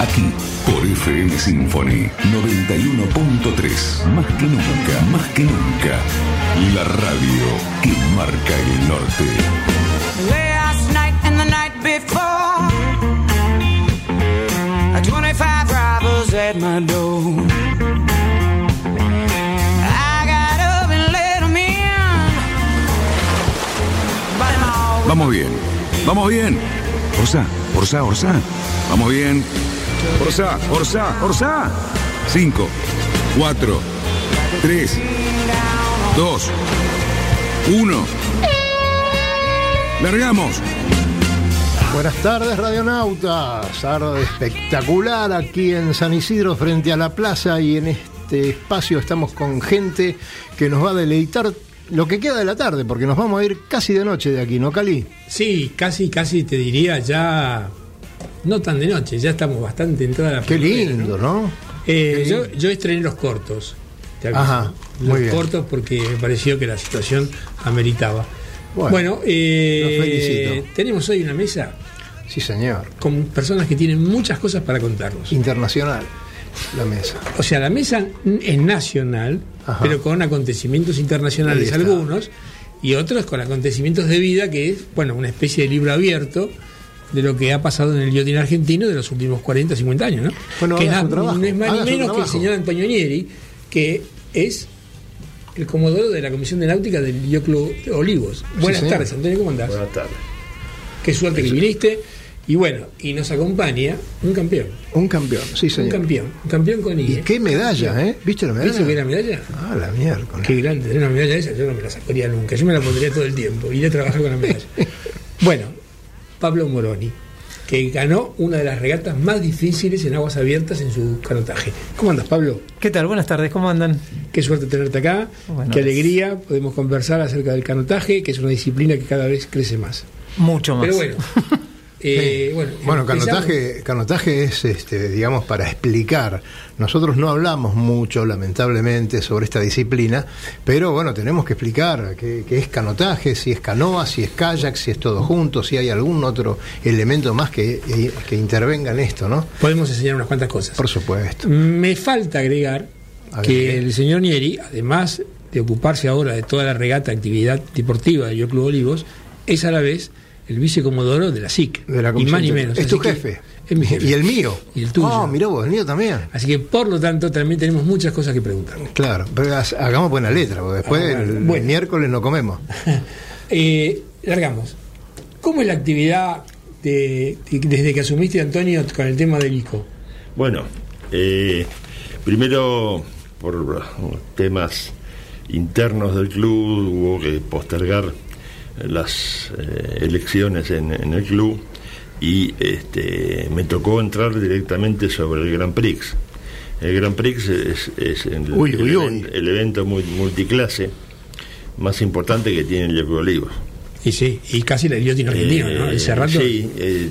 aquí por FM Symphony 91.3. Más que nunca, más que nunca. La radio que marca el norte. Last night and the night before, 25 robbers at my door. I got up and let 'em Vamos bien, vamos bien. Orsa, Orsa, Orsa. Vamos bien. Orsa, Orsa, Orsa. 5, 4, 3, 2, 1. Largamos. Buenas tardes, radionautas. Tarde espectacular aquí en San Isidro, frente a la plaza. Y en este espacio estamos con gente que nos va a deleitar lo que queda de la tarde, porque nos vamos a ir casi de noche de aquí, ¿no, Cali? Sí, casi, casi te diría ya. No tan de noche, ya estamos bastante entrada la Qué lindo, ¿no? Eh, yo, yo estrené los cortos. te. Ajá, los muy bien. cortos porque me pareció que la situación ameritaba. Bueno, Bueno, eh, tenemos hoy una mesa Sí, señor. con personas que tienen muchas cosas para contarnos. Internacional, la mesa. O sea, la mesa es nacional, Ajá. pero con acontecimientos internacionales algunos y otros con acontecimientos de vida, que es, bueno, una especie de libro abierto de lo que ha pasado en el guiotín argentino de los últimos 40, 50 años, ¿no? Bueno, que haga es, su trabajo, no es más ni menos que el señor Antonio Nieri, que es el comodoro de la Comisión de Náutica del Club Olivos. Buenas tardes, Antonio, ¿cómo andás? Buenas tardes. Qué suerte que viniste. Y bueno, y nos acompaña un campeón. Un campeón, sí, Un señor. campeón. Un campeón con I. Y qué medalla, ¿eh? ¿Viste la medalla? ¿Viste que era medalla? Ah, la mierda. Qué grande, tener una medalla esa, yo no me la sacaría nunca, yo me la pondría todo el tiempo, iré a trabajar con la medalla. Bueno, Pablo Moroni, que ganó una de las regatas más difíciles en aguas abiertas en su canotaje. ¿Cómo andas, Pablo? ¿Qué tal? Buenas tardes, ¿cómo andan? Qué suerte tenerte acá, Bueno. qué alegría, podemos conversar acerca del canotaje, que es una disciplina que cada vez crece más. Mucho más. Pero bueno, eh, bueno, Bueno, empezamos. canotaje, canotaje es, este, digamos, para explicar. Nosotros no hablamos mucho, lamentablemente, sobre esta disciplina, pero bueno, tenemos que explicar qué, qué es canotaje, si es canoa, si es kayak, si es todo junto, si hay algún otro elemento más que, que intervenga en esto, ¿no? Podemos enseñar unas cuantas cosas. Por supuesto. Me falta agregar ver, que ¿qué? el señor Nieri, además de ocuparse ahora de toda la regata, actividad deportiva del Club Olivos, es a la vez el vicecomodoro de la SIC. De la y comisión más ni menos. Es Así tu jefe. Es mi jefe. Y el mío. Y el tuyo. Ah, mirá vos, el mío también. Así que, por lo tanto, también tenemos muchas cosas que preguntar. Claro, pero ha- hagamos buena letra, porque después Ah, el, bueno. miércoles no comemos. Eh, largamos. ¿Cómo es la actividad de- de- desde que asumiste, Antonio, con el tema del ICO? Bueno, eh, primero por temas internos del club hubo que postergar las eh, elecciones en, en el club y este, me tocó entrar directamente sobre el Grand Prix. El Grand Prix es, es el, Uy, uy, uy. even- el evento muy- multiclase más importante que tiene el Yacu Olivos. Y sí, y casi el guiotín argentino, ¿no? Eh, Ese rato. Sí, eh,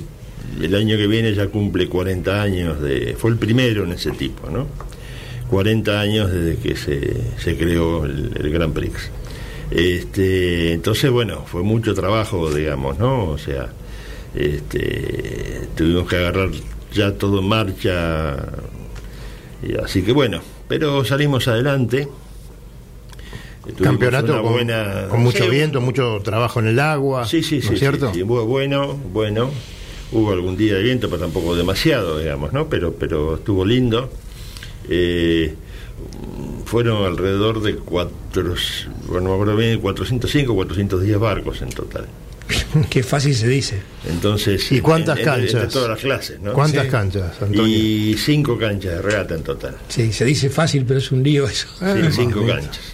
el año que viene ya cumple 40 años de. Fue el primero en ese tipo, ¿no? 40 años desde que se, se creó el, el Grand Prix. Este, entonces, bueno, fue mucho trabajo, digamos, ¿no? O sea, este, tuvimos que agarrar ya todo en marcha. y así que bueno, pero salimos adelante. Campeonato con, buena- con mucho sí, viento, mucho trabajo en el agua. Sí, sí, ¿no sí. cierto? sí, sí. Bu- Bueno, bueno. Hubo algún día de viento, pero tampoco demasiado, digamos, ¿no? Pero, pero estuvo lindo. Eh, fueron alrededor de cuatro, bueno, acuerdo bien, 405, 410 barcos en total. Qué fácil se dice. Entonces, ¿Y cuántas en- en- canchas? todas las clases, ¿no? ¿Cuántas Sí. canchas, Antonio? Y cinco canchas de regata en total. Sí, se dice fácil, pero es un lío eso. Ah, Sí, cinco canchas.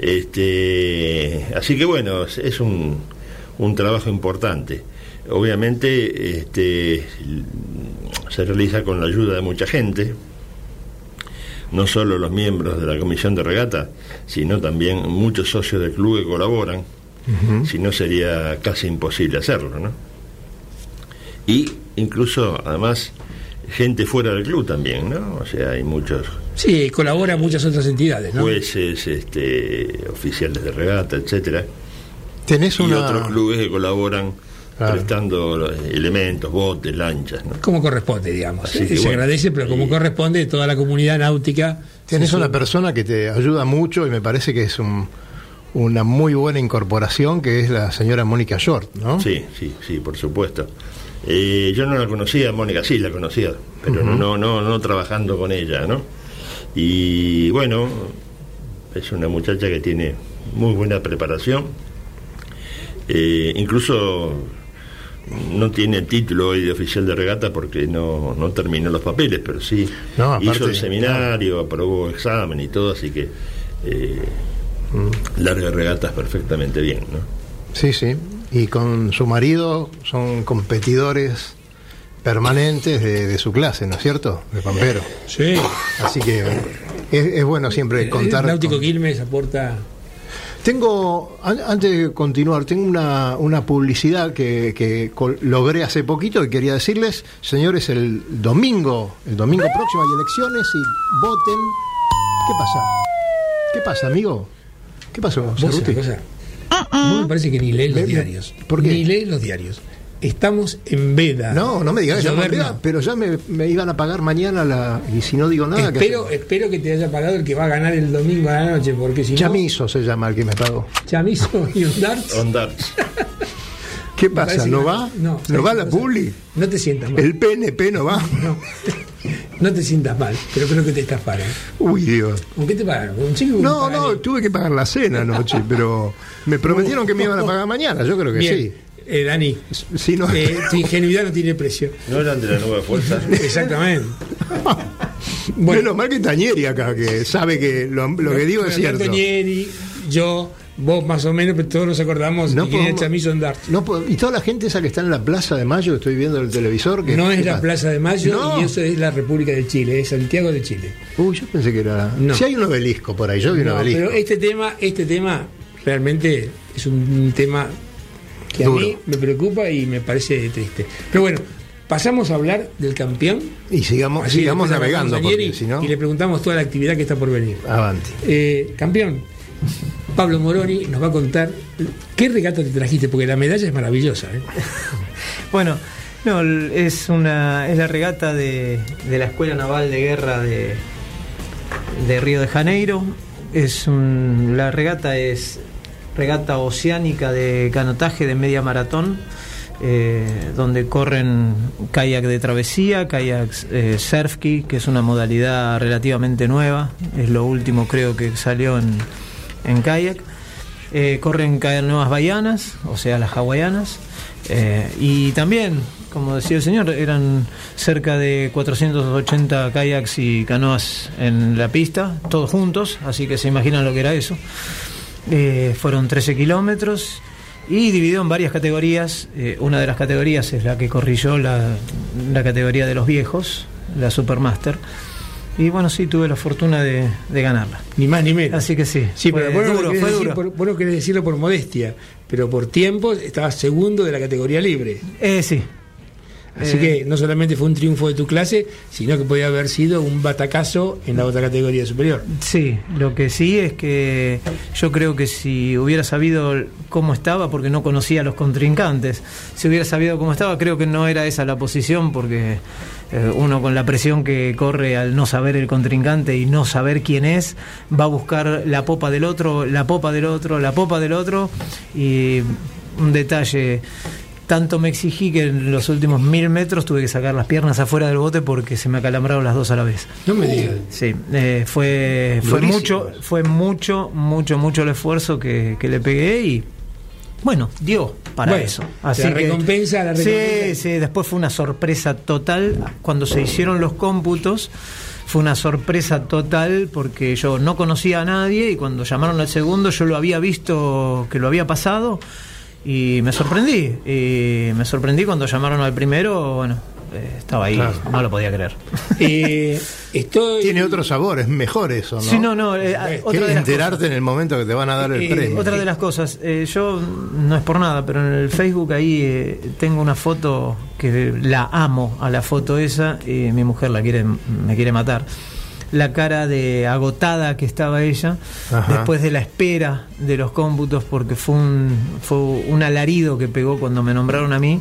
Este, así que bueno, es, es un, un trabajo importante. Obviamente este, se realiza con la ayuda de mucha gente, no solo los miembros de la comisión de regata, sino también muchos socios del club que colaboran, si no sería casi imposible hacerlo, ¿no? Y incluso, además, gente fuera del club también, ¿no? O sea, hay muchos Sí, colabora muchas otras entidades, ¿no? jueces, este, oficiales de regata, etcétera, Tenés y otros clubes que colaboran Claro. prestando los elementos, botes, lanchas, ¿no? Como corresponde, digamos. Así que Se bueno, agradece, pero como y- corresponde, toda la comunidad náutica. Tenés se una persona que te ayuda mucho y me parece que es un- una muy buena incorporación, que es la señora Mónica Short, ¿no? Sí, sí, sí, por supuesto. Eh, yo no la conocía, Mónica sí la conocía, pero no, no, no trabajando con ella, ¿no? Y bueno, es una muchacha que tiene muy buena preparación, Eh, incluso no tiene título hoy de oficial de regata porque no, no terminó los papeles, pero sí No, aparte, hizo el seminario, aprobó examen y todo, así que eh, larga regatas perfectamente bien, ¿no? Sí, sí. Y con su marido son competidores permanentes de, de su clase, ¿no es cierto? De Pampero. Sí. Así que es, es bueno siempre contar. El Náutico con- Quilmes aporta. Tengo, an- antes de continuar, tengo una, una publicidad que, que logré hace poquito y quería decirles, señores, el domingo, el domingo próximo hay elecciones y voten. ¿Qué pasa? ¿Qué pasa, amigo? ¿Qué pasó, ¿Vos Cerruti? una cosa? No me parece que ni lees los diarios. ¿por qué? Ni lees los diarios. Estamos en veda. No, no me digas. Andrea, pero ya me, me iban a pagar mañana la y si no digo nada, ¿qué Espero, hacemos? espero que te haya pagado el que va a ganar el domingo a la noche, porque si no. Chamizo se llama el que me pagó. Chamizo y un darts. ¿Qué pasa? ¿No que- va? No, ¿No va ¿sabes la publi? No te sientas mal. ¿El PNP no va? No. No te sientas mal, pero creo que te estás pagando. Uy, Dios. ¿Con qué te pagan? ¿Con un chico? No, no, tuve que pagar la cena anoche, pero me prometieron que me iban a pagar mañana, yo creo que Bien. Eh, Dani, sí. Si no, eh, tu ingenuidad no tiene precio. ¿No eran de la nueva fuerza? Exactamente. Menos mal que Tañeri acá, que sabe que lo, lo que digo es Bueno, cierto. Antonieri, yo, vos más o menos, pero todos nos acordamos No de Chamizo. No y toda la gente esa que está en la Plaza de Mayo, estoy viendo en el televisor. Que, No es ¿qué la? Plaza de Mayo No. y eso es la República de Chile, es Santiago de Chile. Uy, yo pensé que era. No. Si hay un obelisco por ahí, yo vi un obelisco. pero este tema, este tema realmente es un tema que Duro. a mí me preocupa y me parece triste. Pero bueno, pasamos a hablar del campeón. Y sigamos, Así sigamos navegando, porque y le preguntamos toda la actividad que está por venir. Avanti. Eh, campeón, Pablo Moroni nos va a contar qué regata te trajiste, porque la medalla es maravillosa. ¿eh? Bueno, no, es una es la regata de, de la Escuela Naval de Guerra de, de Río de Janeiro. Es un- la regata es regata oceánica de canotaje de media maratón, eh, donde corren kayak de travesía, kayak eh, que es una modalidad relativamente nueva, es lo último creo que salió en, en kayak. Eh, corren canoas baianas, o sea, las hawaianas. Eh, y también, como decía el señor, eran cerca de 480 kayaks y canoas en la pista, todos juntos, así que se imaginan lo que era eso. Eh, fueron 13 kilómetros y dividido en varias categorías. Eh, una de las categorías es la que corrí yo, la, la categoría de los viejos, la Supermaster. Y bueno, sí, tuve la fortuna de, de ganarla. Ni más ni menos. Así que sí, Sí, fue pero vos no, duro, querés fue decir duro. por, vos no querés decirlo por modestia, pero por tiempo estabas segundo de la categoría libre. Eh, sí. Así Eh, que no solamente fue un triunfo de tu clase, sino que podía haber sido un batacazo en la otra categoría superior. Sí, lo que sí es que yo creo que si hubiera sabido cómo estaba, porque no conocía a los contrincantes, si hubiera sabido cómo estaba, creo que no era esa la posición, porque eh, uno con la presión que corre al no saber el contrincante y no saber quién es, va a buscar la popa del otro, la popa del otro, la popa del otro, y un detalle. Tanto me exigí que en los últimos mil metros tuve que sacar las piernas afuera del bote porque se me acalambraron las dos a la vez. No me digas. Sí, eh, fue, fue Durísimo mucho, fue mucho, mucho, mucho el esfuerzo que, que le pegué y bueno, dio para Bueno, eso. la recompensa, la recompensa. Sí, sí, después fue una sorpresa total cuando se hicieron los cómputos. Fue una sorpresa total porque yo no conocía a nadie y cuando llamaron al segundo yo lo había visto que lo había pasado y me sorprendí. Y me sorprendí cuando llamaron al primero, bueno, eh, estaba ahí, Claro. no lo podía creer. Eh, estoy. Tiene otro sabor, es mejor eso, ¿no? Sí, no, no, eh, otra de enterarte cosas. en el momento que te van a dar el Eh, premio. Otra de las cosas, eh, yo no es por nada, pero en el Facebook ahí eh, tengo una foto que la amo a la foto esa y mi mujer la quiere, me quiere matar. La cara de agotada que estaba ella Ajá. después de la espera de los cómputos, porque fue un, fue un alarido que pegó cuando me nombraron a mí,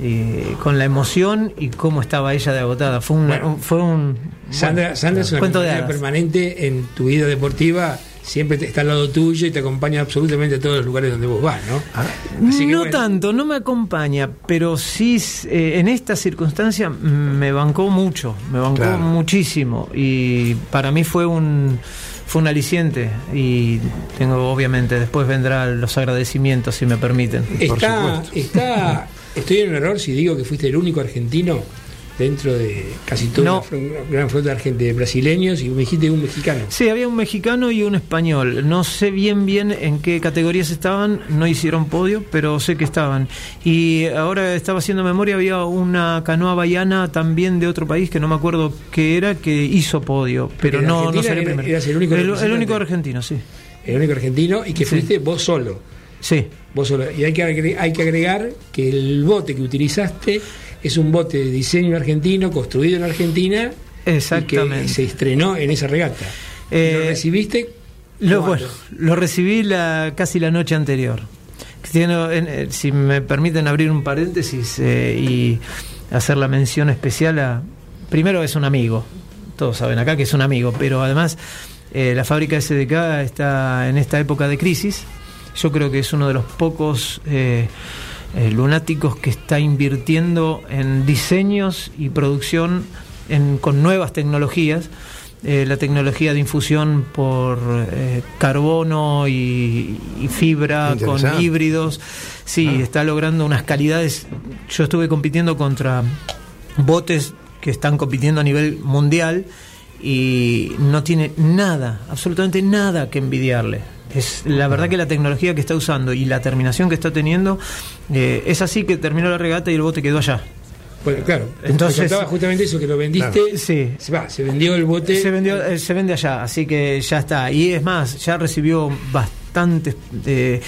eh, con la emoción y cómo estaba ella de agotada. Fue un, Bueno. un- fue un Sandra, Sandra es una Cuento de permanente en tu vida deportiva. Siempre te- está al lado tuyo y te acompaña absolutamente a todos los lugares donde vos vas, ¿no? Ah, Así que no bueno. tanto, no me acompaña, pero sí eh, en esta circunstancia mm, me bancó mucho, me bancó Claro. muchísimo y para mí fue un fue un aliciente y tengo obviamente después vendrán los agradecimientos si me permiten. Por Está, supuesto. está, estoy en un error si digo que fuiste el único argentino dentro de casi toda No. una, gran flota de brasileños y me dijiste un mexicano. Sí, había un mexicano y un español. No sé bien bien en qué categorías estaban, no hicieron podio, pero sé que estaban. Y ahora estaba haciendo memoria, había una canoa baiana también de otro país que no me acuerdo qué era, que hizo podio, pero no, no sería era- primero. eras el único el, representante. único argentino, sí. El único argentino y que Sí. fuiste vos solo. Sí. Vos solo. Y hay que, hay que agregar que el bote que utilizaste es un bote de diseño argentino, construido en Argentina. Exactamente. Y que se estrenó en esa regata. ¿Y Eh, ¿Lo recibiste? Lo, bueno, lo recibí la, casi la noche anterior. En- eh, si me permiten abrir un paréntesis eh, y hacer la mención especial a... Primero es un amigo, todos saben acá que es un amigo, pero además eh, la fábrica SDK está en esta época de crisis. Yo creo que es uno de los pocos eh, eh, lunáticos que está invirtiendo en diseños y producción en- con nuevas tecnologías. Eh, la tecnología de infusión por eh, carbono y, y fibra con híbridos. Sí, está logrando unas calidades. Yo estuve compitiendo contra botes que están compitiendo a nivel mundial y no tiene nada, absolutamente nada que envidiarle. Es la verdad que la tecnología que está usando y la terminación que está teniendo eh, es así que terminó la regata y el bote quedó allá. Bueno, claro. Entonces- justamente eso, que lo vendiste. Sí. Se, va, se vendió el bote. Se vendió, eh, se vende allá, así que ya está. Y es más, ya recibió bastantes eh,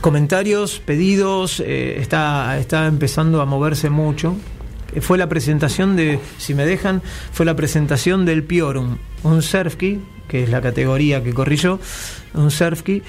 comentarios, pedidos, eh, está, está empezando a moverse mucho. Eh, Fue la presentación de, si me dejan, fue la presentación del Piorum, un surfski, que es la categoría que corrí yo, un surfski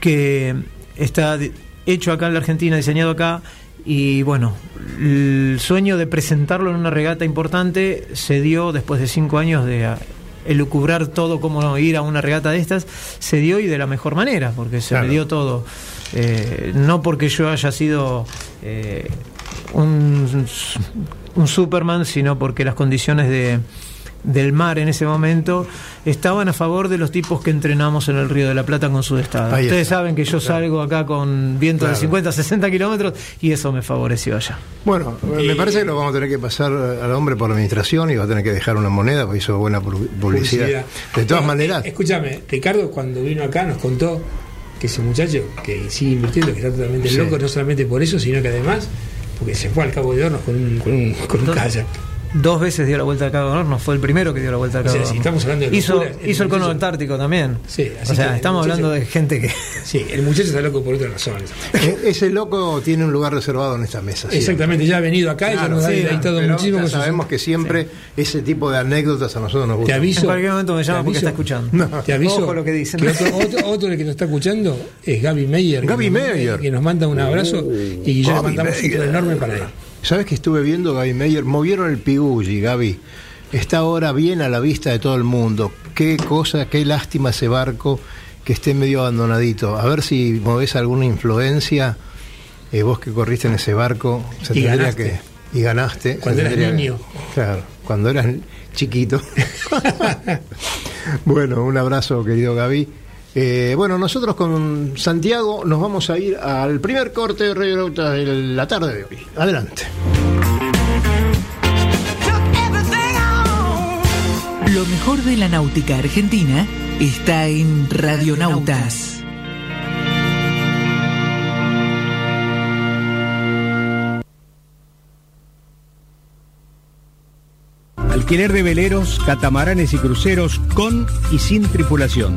que está hecho acá en la Argentina, diseñado acá, y bueno, el sueño de presentarlo en una regata importante se dio después de cinco años de ah, elucubrar todo cómo ir a una regata de estas, se dio y de la mejor manera, porque se Claro. me dio todo. Eh, no porque yo haya sido eh, un, un Superman, sino porque las condiciones de, del mar en ese momento estaban a favor de los tipos que entrenamos en el Río de la Plata con su estado. Ustedes saben que yo salgo acá con viento de Claro. 50, 60 kilómetros y eso me favoreció allá. Bueno, me parece que lo vamos a tener que pasar al hombre por la administración y va a tener que dejar una moneda porque hizo buena pu- publicidad. De todas Bueno, maneras, eh, Escúchame, Ricardo cuando vino acá nos contó que ese muchacho que sigue invirtiendo, que está totalmente Sí. loco, no solamente por eso, sino que además, porque se fue al Cabo de Hornos con un, con un, con un Dos- kayak. Dos veces dio la vuelta al Cabo de Hornos, fue el primero que dio la vuelta al O Cabo sea, de si estamos hablando de hizo, locuras, el hizo el cono muchacho- antártico también. Sí, así o sea, que estamos muchacho- hablando de gente que... Sí, el muchacho está loco por otras razones. e- ese loco tiene un lugar reservado en esta mesa. siempre. Exactamente, ya ha venido acá y ya Claro, nos ha sí, deleitado pero muchísimo sus- sabemos que siempre ese tipo de anécdotas a nosotros nos Te gustan. aviso. En cualquier momento me llama te porque está escuchando. Te aviso. Ojo lo que dicen. que otro, otro, otro del que nos está escuchando es Gaby Meyer. Gaby que nos- Meyer. Que nos manda un abrazo y ya le mandamos otro enorme para él. ¿Sabes que estuve viendo Gaby Meyer? Movieron el Pigulli, Gaby. Está ahora bien a la vista de todo el mundo. Qué cosa, qué lástima ese barco que esté medio abandonadito. A ver si movés alguna influencia. eh, vos que corriste en ese barco, se Y tendría ganaste. que. Y ganaste. Cuando eras que- niño. claro, cuando eras chiquito. bueno, un abrazo, querido Gaby. Eh, bueno, nosotros con Santiago nos vamos a ir al primer corte de Radio Nauta de la tarde de hoy. Adelante. Lo mejor de la náutica argentina está en Radionautas. Alquiler de veleros, catamaranes y cruceros con y sin tripulación.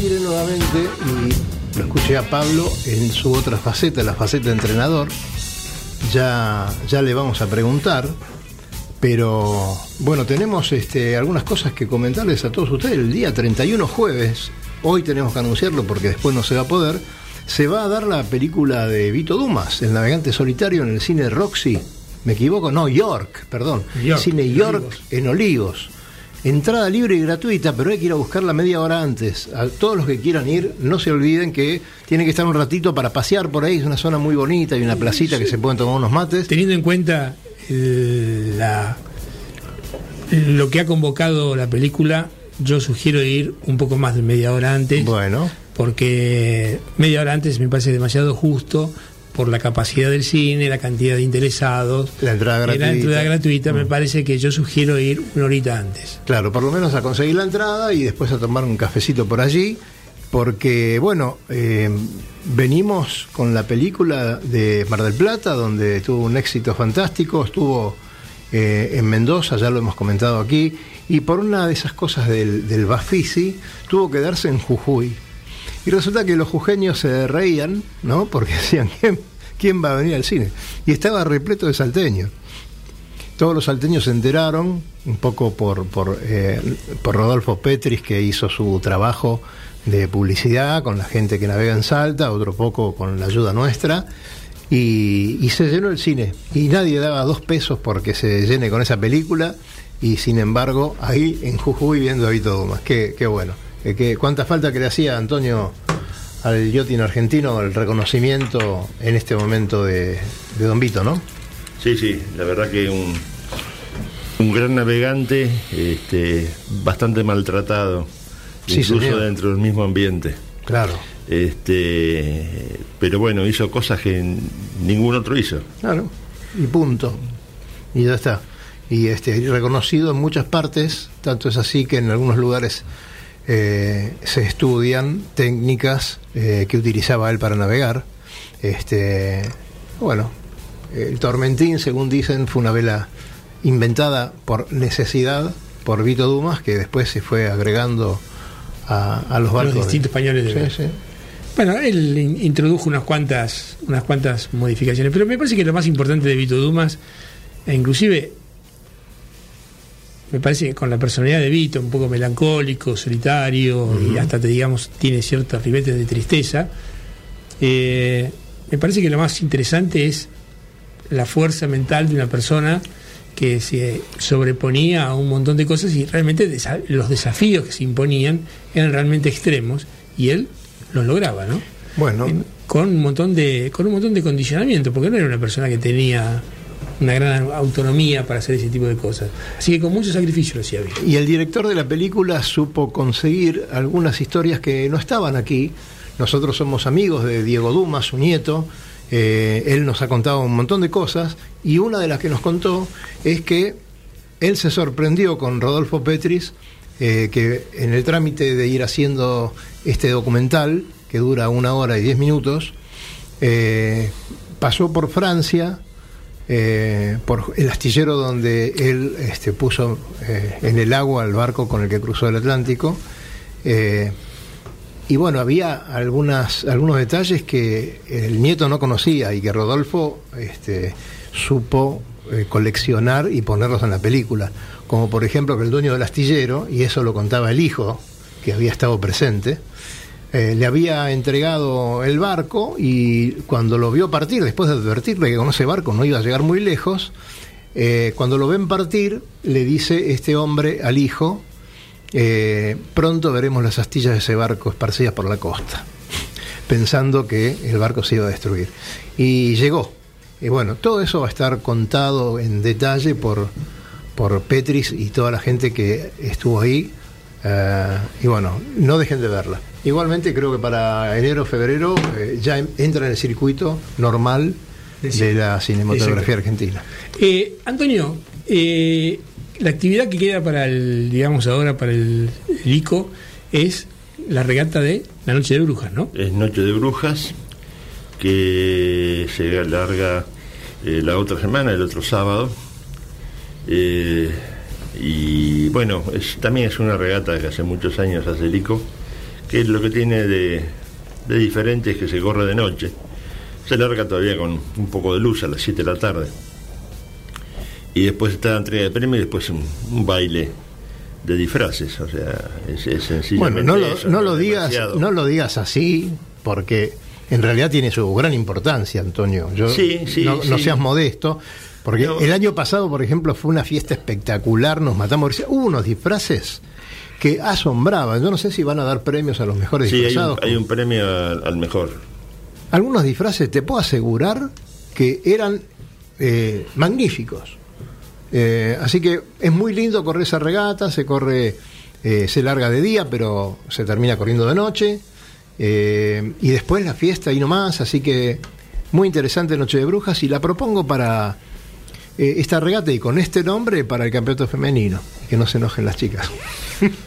Aire nuevamente y lo escuché a Pablo en su otra faceta, la faceta de entrenador. Ya, ya le vamos a preguntar, pero bueno, tenemos este, algunas cosas que comentarles a todos ustedes. El día 31 jueves, hoy tenemos que anunciarlo porque después no se va a poder, se va a dar la película de Vito Dumas, El Navegante Solitario, en el cine Roxy. ¿Me equivoco? No, York, perdón. York, cine en York Olivos. en Olivos. Entrada libre y gratuita, pero hay que ir a buscarla media hora antes. A todos los que quieran ir, no se olviden que tienen que estar un ratito para pasear por ahí. Es una zona muy bonita, hay una placita que se pueden tomar unos mates. Teniendo en cuenta la, lo que ha convocado la película, yo sugiero ir un poco más de media hora antes. Bueno, porque media hora antes me parece demasiado justo por la capacidad del cine, la cantidad de interesados, La entrada gratuita. la entrada gratuita, me Mm. parece que yo sugiero ir una horita antes. claro, por lo menos a conseguir la entrada y después a tomar un cafecito por allí. Porque, bueno, eh, venimos con la película de Mar del Plata, donde tuvo un éxito fantástico, estuvo eh, en Mendoza, ya lo hemos comentado aquí, y por una de esas cosas del, del Bafisi, tuvo que darse en Jujuy. Y resulta que los jujeños se reían, ¿no? Porque decían, ¿quién, quién va a venir al cine? Y estaba repleto de salteños. Todos los salteños se enteraron, un poco por, por, eh, por Rodolfo Petris, que hizo su trabajo de publicidad con la gente que navega en Salta, otro poco con la ayuda nuestra, y, se llenó el cine. Y nadie daba dos pesos porque se llene con esa película, y sin embargo, ahí en Jujuy viendo a Vito Dumas. Qué, qué bueno. Eh, qué- ¿Cuánta falta que le hacía Antonio al yotin argentino el reconocimiento en este momento de, de Don Vito, no? Sí, sí, la verdad que un, un gran navegante, este, bastante maltratado, Sí, incluso señor. dentro del mismo ambiente. Claro. Este, pero bueno, hizo cosas que ningún otro hizo. Claro, y punto. Y ya está. Y este reconocido en muchas partes, tanto es así que en algunos lugares eh, se estudian técnicas eh, que utilizaba él para navegar. Este, bueno, el Tormentín, según dicen, fue una vela inventada por necesidad por Vito Dumas, que después se fue agregando a, a los barcos. de- distintos pañoles de Sí, vela. sí. Bueno, él in- introdujo unas cuantas, unas cuantas modificaciones, pero me parece que lo más importante de Vito Dumas, e inclusive me parece que con la personalidad de Vito, un poco melancólico, solitario, y hasta te digamos, tiene ciertos ribetes de tristeza, eh, me parece que lo más interesante es la fuerza mental de una persona que se sobreponía a un montón de cosas y realmente desa- los desafíos que se imponían eran realmente extremos y él los lograba, ¿no? Bueno, En- con un montón de con un montón de condicionamiento, porque no era una persona que tenía una gran autonomía para hacer ese tipo de cosas. Así que con mucho sacrificio lo hacía bien. Y el director de la película supo conseguir algunas historias que no estaban aquí. Nosotros somos amigos de Diego Dumas, su nieto. Eh, él nos ha contado un montón de cosas y una de las que nos contó es que él se sorprendió con Rodolfo Petris eh, que en el trámite de ir haciendo este documental, que dura una hora y diez minutos, eh, pasó por Francia, eh, por el astillero donde él este, puso eh, en el agua el barco con el que cruzó el Atlántico. eh, y bueno, había algunas, algunos detalles que el nieto no conocía y que Rodolfo este, supo coleccionar y ponerlos en la película. Como por ejemplo que el dueño del astillero, y eso lo contaba el hijo, que había estado presente, eh, le había entregado el barco y cuando lo vio partir, después de advertirle que con ese barco no iba a llegar muy lejos, eh, cuando lo ven partir, le dice este hombre al hijo, eh, pronto veremos las astillas de ese barco esparcidas por la costa, pensando que el barco se iba a destruir. Y llegó. Y bueno, todo eso va a estar contado en detalle por, por Petris y toda la gente que estuvo ahí. Eh, y bueno, no dejen de verla. Igualmente creo que para enero febrero eh, ya en- entra en el circuito normal de la cinematografía argentina. Eh, Antonio, eh, la actividad que queda para el, digamos ahora, para el, el ICO es la regata de la Noche de Brujas, ¿no? Es Noche de Brujas, que se alarga eh, la otra semana, el otro sábado. Eh, y bueno, es, también es una regata que hace muchos años hace el ICO, que lo que tiene de, de diferente es que se corre de noche. Se larga todavía con un poco de luz a las 7 de la tarde. Y después está la entrega de premios y después un, un baile de disfraces. O sea, es, es sencillamente Bueno, no lo, eso, no lo es digas, no lo digas así, porque en realidad tiene su gran importancia, Antonio. Yo, Sí, sí, no, no sí. seas modesto, porque el año pasado, por ejemplo, fue una fiesta espectacular, nos matamos. Hubo unos disfraces que asombraban. Yo no sé si van a dar premios a los mejores Sí, hay un, disfrazados. hay un premio al, al mejor. Algunos disfraces, te puedo asegurar que eran eh, magníficos. Eh, así que es muy lindo correr esa regata, se corre, eh, se larga de día, pero se termina corriendo de noche. Y después la fiesta y no más, así que muy interesante Noche de Brujas y la propongo para eh, esta regata y con este nombre para el campeonato femenino. Que no se enojen las chicas.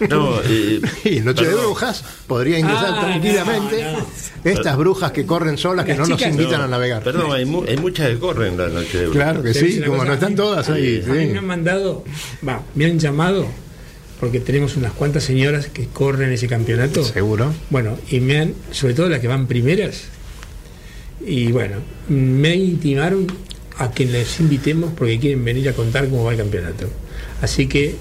No, eh, y Noche de. Brujas podría ingresar Ah, tranquilamente. no, no. Estas brujas que corren solas, que no nos invitan No, a navegar. Perdón, hay, mu- hay muchas que corren la noche de brujas. Claro que sí, como cosa, no están mí- todas ahí. A mí sí. me han mandado, va, me han llamado, porque tenemos unas cuantas señoras que corren ese campeonato. Seguro. Bueno, y me han, sobre todo las que van primeras, y bueno, me intimaron a que les invitemos porque quieren venir a contar cómo va el campeonato. Así que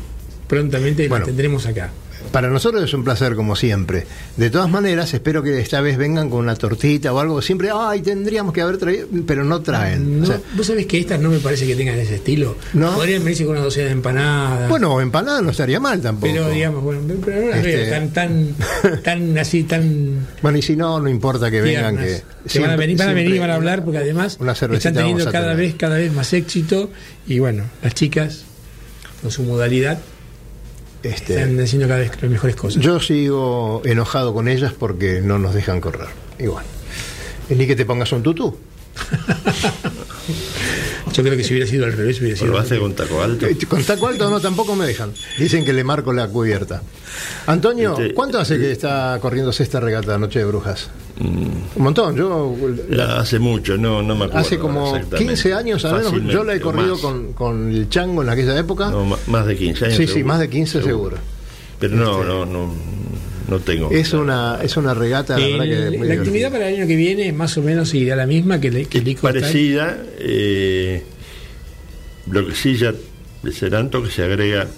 prontamente Bueno. la tendremos acá. Para nosotros es un placer, como siempre. De todas maneras, espero que esta vez vengan con una tortita o algo. Siempre, ay, tendríamos que haber traído, pero no traen. No, O sea, Vos sabés que estas no me parece que tengan ese estilo. No. Podrían venirse con una docena de empanadas. bueno, empanada no estaría mal tampoco. pero digamos, bueno, pero no las Este- veo tan, tan, tan así, tan Bueno, y si no, no importa que vengan. Que. Que van a venir, van a venir y van a hablar porque además están teniendo cada vez, cada vez más éxito y bueno, las chicas con su modalidad este, están haciendo cada vez las mejores cosas. yo sigo enojado con ellas porque no nos dejan correr. Igual. Ni que te pongas un tutú. Yo creo que si hubiera sido al revés hubiera Pero sido lo hace con taco alto. Eh, Con taco alto no, tampoco me dejan. Dicen que le marco la cubierta. Antonio, Este- ¿cuánto hace que está corriéndose esta regata Noche de Brujas? Un montón. Yo hace mucho, no, no me acuerdo. hace como exactamente. 15 años, al menos, yo la he corrido con, con el chango en aquella época. No, más de 15 años. sí, sí, seguro, más de 15 seguro. Pero no, no, no, no tengo. Es una, es una regata, la El- verdad que muy la divertida. actividad para el año que viene más o menos seguirá la misma que, le- que el Es ICO parecida. eh, lo que sí ya les adelanto que se agrega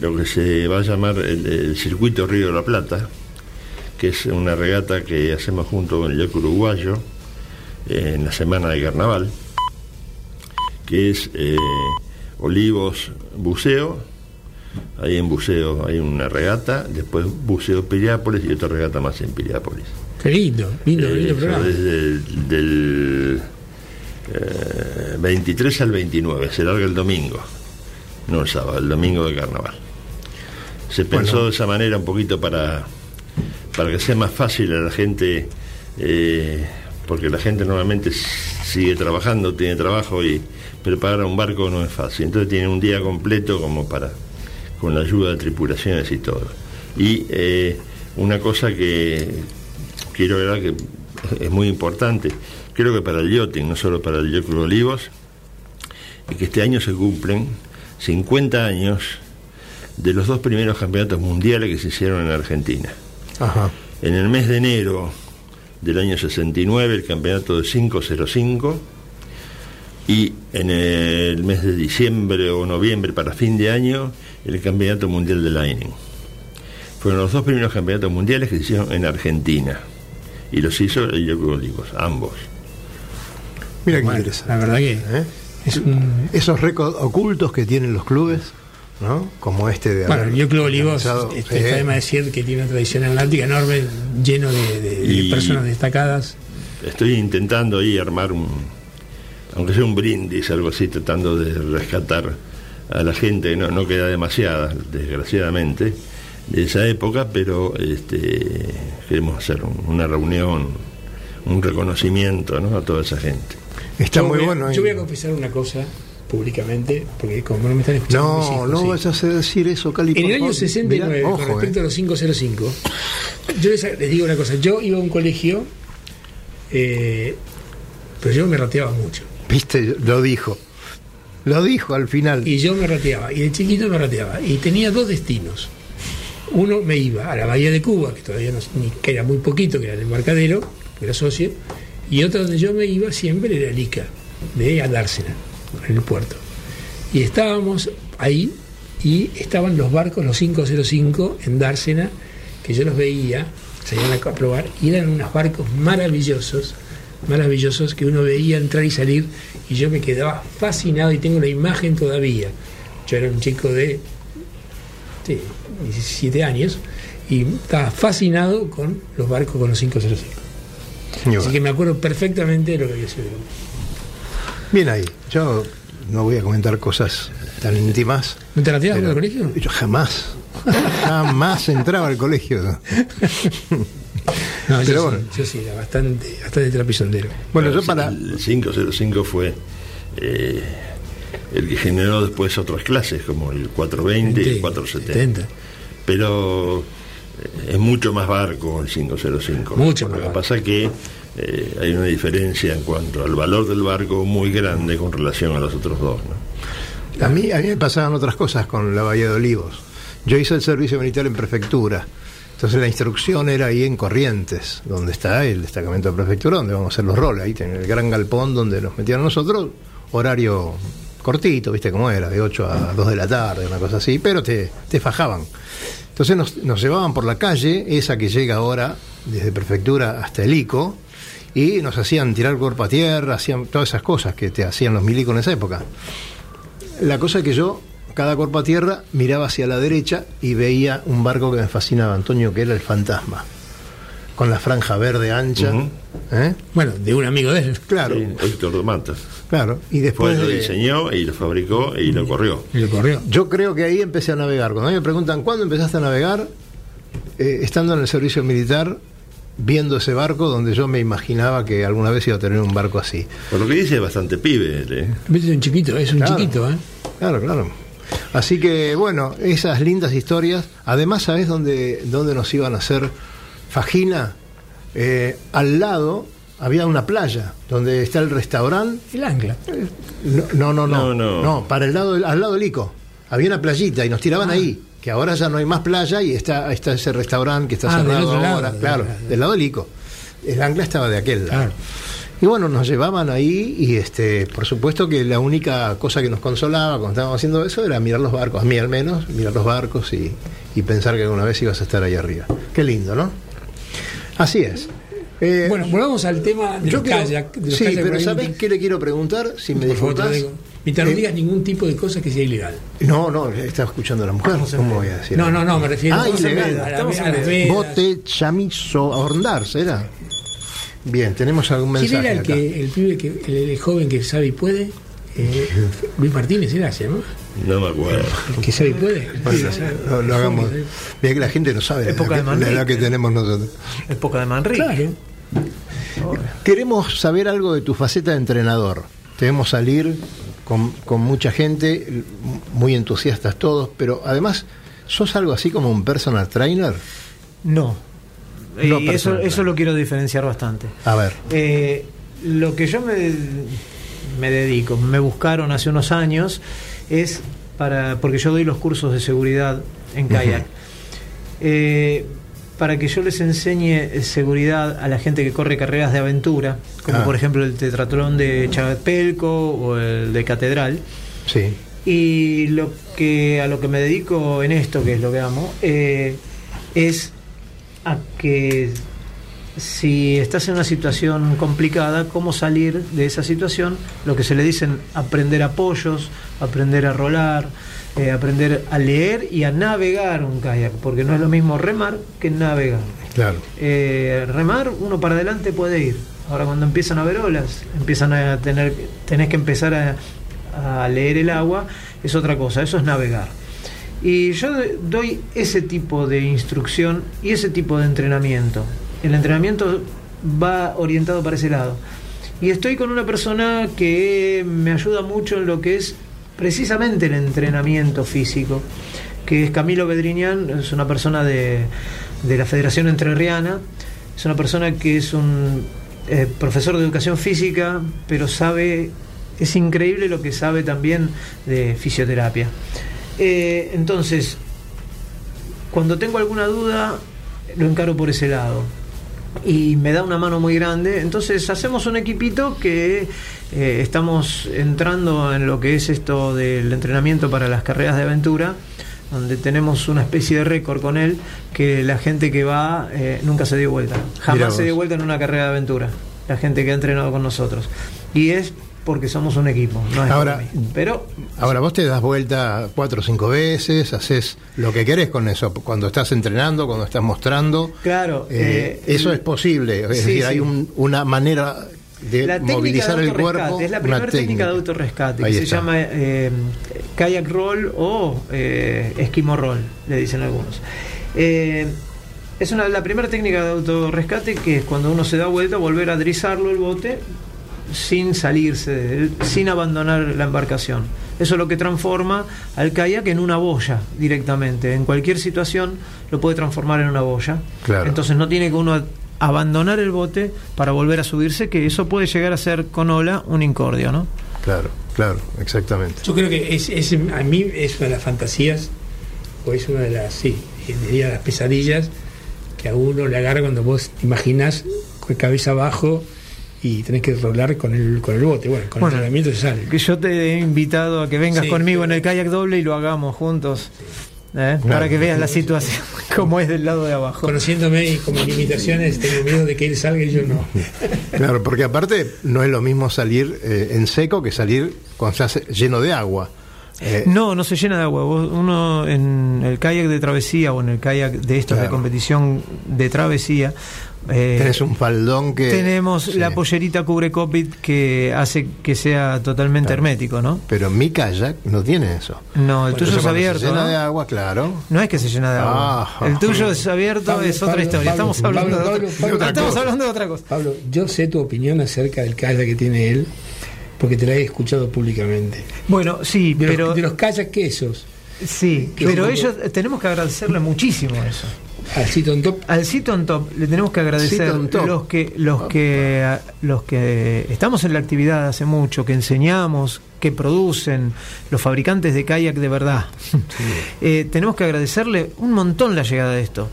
lo que se va a llamar el, el circuito Río de la Plata, que es una regata que hacemos junto con el Uruguayo eh, en la semana de carnaval, que es eh, Olivos Buceo, ahí en Buceo hay una regata, después Buceo Piriápolis y otra regata más en Piriápolis. Qué lindo, lindo, Eh, lindo programa. desde el- del eh, 23 al 29, se larga el domingo, no el sábado, el domingo de carnaval. Se pensó Bueno. de esa manera un poquito para, para que sea más fácil a la gente, eh, porque la gente normalmente sigue trabajando, tiene trabajo y preparar un barco no es fácil. Entonces tiene un día completo como para, con la ayuda de tripulaciones y todo. Y eh, una cosa que quiero agregar que es muy importante, creo que para el yachting, no solo para el Yacht Olivos, es que este año se cumplen 50 años de los dos primeros campeonatos mundiales que se hicieron en Argentina. Ajá. En el mes de enero del año 69, el campeonato de 505, y en el mes de diciembre o noviembre, para fin de año, el campeonato mundial de Lightning. Fueron los dos primeros campeonatos mundiales que se hicieron en Argentina. Y los hizo el Olivos, ambos. Mira qué Bueno, interesante. la verdad que ¿eh? es un. Esos récords ocultos que tienen los clubes, ¿no? Como este de Bueno, yo Club Olivos, este, está de decir que tiene una tradición atlática enorme, lleno de, de- de Y- personas destacadas. Estoy intentando ahí armar un, aunque sea un brindis, algo así, tratando de rescatar a la gente, no, no queda demasiada, desgraciadamente, de esa época, pero este, queremos hacer un- una reunión, un reconocimiento ¿no? a toda esa gente. Está Yo muy voy bueno. Yo voy a confesar una cosa públicamente, porque como no me están escuchando No, hijos, no sí. vayas a decir eso, Cali. En el año favor. 69, Mirá, con ojo, respecto eh. a los 505, yo les, les digo una cosa, yo iba a un colegio, eh, pero yo me rateaba mucho. Viste, lo dijo. Lo dijo al final. Y yo me rateaba, y de chiquito me rateaba. Y tenía dos destinos. Uno me iba a la Bahía de Cuba, que todavía no, que era muy poquito, que era el embarcadero, que era socio, y otro donde yo me iba siempre era el Ica, de Dársena, en el puerto. Y estábamos ahí, y estaban los barcos, los 505, en Dársena, que yo los veía, se iban a probar, y eran unos barcos maravillosos, maravillosos, que uno veía entrar y salir, y yo me quedaba fascinado, y tengo la imagen todavía. Yo era un chico de sí, 17 años, y estaba fascinado con los barcos con los 505. Y Así que me acuerdo perfectamente de lo que había sido. Bien ahí. Yo no voy a comentar cosas tan íntimas. ¿No te en pero el colegio? Yo jamás. Jamás entraba al colegio. No, Pero yo, bueno. sí, yo sí, era bastante, bastante trapisondero. Bueno, yo Sí, para. El 505 fue eh, el que generó después otras clases, como el 420 y el 470. 70. Pero eh, es mucho más barco el 505. Mucho Lo que pasa es que eh, hay una diferencia en cuanto al valor del barco muy grande con relación a los otros dos. ¿no? A mí, a mí me pasaban otras cosas con la Bahía de Olivos. Yo hice el servicio militar en prefectura. Entonces la instrucción era ahí en Corrientes, donde está el destacamento de prefectura, donde vamos a hacer los roles. Ahí tiene el gran galpón donde nos a nosotros, horario cortito, viste cómo era, de 8 a 2 de la tarde, una cosa así, pero te, te fajaban. Entonces nos, nos llevaban por la calle, esa que llega ahora desde prefectura hasta el ICO, y nos hacían tirar cuerpo a tierra, hacían todas esas cosas que te hacían los milicos en esa época. La cosa que yo, cada cuerpo a tierra, miraba hacia la derecha y veía un barco que me fascinaba, Antonio, que era el fantasma. Con la franja verde ancha. ¿eh? Bueno, de un amigo de él. Claro, Sí, Héctor de claro. Y después. el lo diseñó y lo fabricó y lo corrió. Y lo corrió. yo creo que ahí empecé a navegar. Cuando a mí me preguntan cuándo empezaste a navegar, eh, estando en el servicio militar, viendo ese barco donde yo me imaginaba que alguna vez iba a tener un barco así. Por lo que dice, es bastante pibe. él, ¿eh? Es un chiquito, es un Claro. chiquito, ¿eh? Claro, claro. Así que, bueno, esas lindas historias. Además, ¿sabes dónde, dónde nos iban a hacer fajina? Eh, al lado había una playa donde está el restaurante. El ancla. No, no, no, no. No, no. para el lado, del- al lado del ICO. Había una playita y nos tiraban ahí. Que ahora ya no hay más playa y está, está ese restaurante que está Ah, del cerrado lado, ahora. del- claro, del lado del ICO. El ancla estaba de aquel lado. Claro. Y bueno, nos llevaban ahí y este, por supuesto que la única cosa que nos consolaba cuando estábamos haciendo eso era mirar los barcos, a mí al menos, mirar los barcos y, y pensar que alguna vez ibas a estar ahí arriba. Qué lindo, ¿no? Así es. Eh, Bueno, volvamos al tema de yo los quiero- kayak. de los sí, kayak pero ¿sabés qué le quiero preguntar? Si me digo. Mientras no digas ningún tipo de cosa que sea ilegal. No, no, estaba escuchando a la mujer. ¿Cómo voy a decir? No, no, no, me refiero Ah, a, ilegal. a, la- a las vedas. Bote, chamizo, ahondar, ¿será? Bien, tenemos algún ¿Quién mensaje era el, acá. que, el pibe, que, el, el joven que sabe y puede? eh, Luis Martínez era, ¿se llama? No me acuerdo. El que sabe y puede. Bueno, no, no hagamos. Mira que la gente no sabe la Época edad, de que, la edad Manrique. que tenemos nosotros. Época de Manrique. Claro. Queremos saber algo de tu faceta de entrenador. Debemos salir con, con mucha gente, muy entusiastas todos, pero además, ¿sos algo así como un personal trainer? No. No y eso, eso lo quiero diferenciar bastante. A ver. Eh, lo que yo me, me dedico, me buscaron hace unos años, es para. porque yo doy los cursos de seguridad en kayak. Eh, para que yo les enseñe seguridad a la gente que corre carreras de aventura, como Ah. por ejemplo el tetratlón de Chapelco o el de Catedral. Sí. Y lo que a lo que me dedico en esto, que es lo que amo, eh, es a que si estás en una situación complicada, cómo salir de esa situación, lo que se le dicen aprender apoyos, aprender a rolar, eh, aprender a leer y a navegar un kayak, porque no es lo mismo remar que navegar. Claro. Eh, remar, uno para adelante puede ir. Ahora cuando empiezan a ver olas, empiezan a tener, tenés que empezar a, a leer el agua, es otra cosa, eso es navegar. Y yo doy ese tipo de instrucción y ese tipo de entrenamiento. El entrenamiento va orientado para ese lado. Y estoy con una persona que me ayuda mucho en lo que es precisamente el entrenamiento físico, que es Camilo Bedriñán, es una persona de, de la Federación Entrerriana, es una persona que es un eh, profesor de educación física, pero sabe, es increíble lo que sabe también de fisioterapia. Eh, entonces, cuando tengo alguna duda, lo encaro por ese lado. Y me da una mano muy grande. Entonces hacemos un equipito que eh, estamos entrando en lo que es esto del entrenamiento para las carreras de aventura, donde tenemos una especie de récord con él, que la gente que va eh, nunca se dio vuelta. Jamás se dio vuelta en una carrera de aventura. La gente que ha entrenado con nosotros. Y es porque somos un equipo. No es Ahora-. Pero Ahora vos te das vuelta cuatro o cinco veces, haces lo que querés con eso, cuando estás entrenando, cuando estás mostrando. Claro, Eh, eh, eso es posible, es sí, decir, hay un- una manera de la movilizar de el cuerpo. Es la primera técnica de autorrescate, Ahí que se llama eh, kayak roll o esquimo roll, le dicen algunos. Es una, la primera técnica de autorrescate que es cuando uno se da vuelta, volver a drizarlo el bote sin salirse, de él, sin abandonar la embarcación. Eso es lo que transforma al kayak en una boya directamente. En cualquier situación lo puede transformar en una boya. Claro. Entonces no tiene que uno abandonar el bote para volver a subirse, que eso puede llegar a ser con ola un incordio, ¿no? Claro, claro, exactamente. Yo creo que es, es- a mí es una de las fantasías, o es una de las, sí, diría las pesadillas que a uno le agarra cuando vos te imaginas con cabeza abajo y tenés que rolar con el, con el bote. Bueno, con Bueno, el entrenamiento se sale. Que yo te he invitado a que vengas Sí, conmigo en el kayak doble y lo hagamos juntos, ¿eh? para que veas la situación como es del lado de abajo. Conociéndome y con mis limitaciones, tengo miedo de que él salga y yo no. Claro, porque aparte no es lo mismo salir eh, en seco que salir cuando estás lleno de agua. Eh, No, no se llena de agua. Vos- Uno en el kayak de travesía o en el kayak de estos de competición de travesía. Eh, un faldón que. tenemos sí. la pollerita cubre copit que hace que sea totalmente hermético, ¿no? Pero mi kayak no tiene eso. No, el Bueno, tuyo es abierto. Se llena ¿no? de agua, claro. No es que se llena de agua. Ah. el tuyo es abierto, Pablo, es otra Pablo, historia. Pablo, estamos hablando Pablo, de otra, Pablo, Pablo, otra estamos cosa. hablando de otra cosa. Pablo, yo sé tu opinión acerca del kayak que tiene él, porque te la he escuchado públicamente. Bueno, sí, De, pero los, de los kayak quesos, sí, ¿Qué pero ellos tenemos que agradecerle muchísimo eso. Al sit on top, Al Sit on Top le tenemos que agradecer los que los que los que estamos en la actividad hace mucho, que enseñamos, que producen, los fabricantes de kayak de verdad. Eh, tenemos que agradecerle un montón la llegada de esto,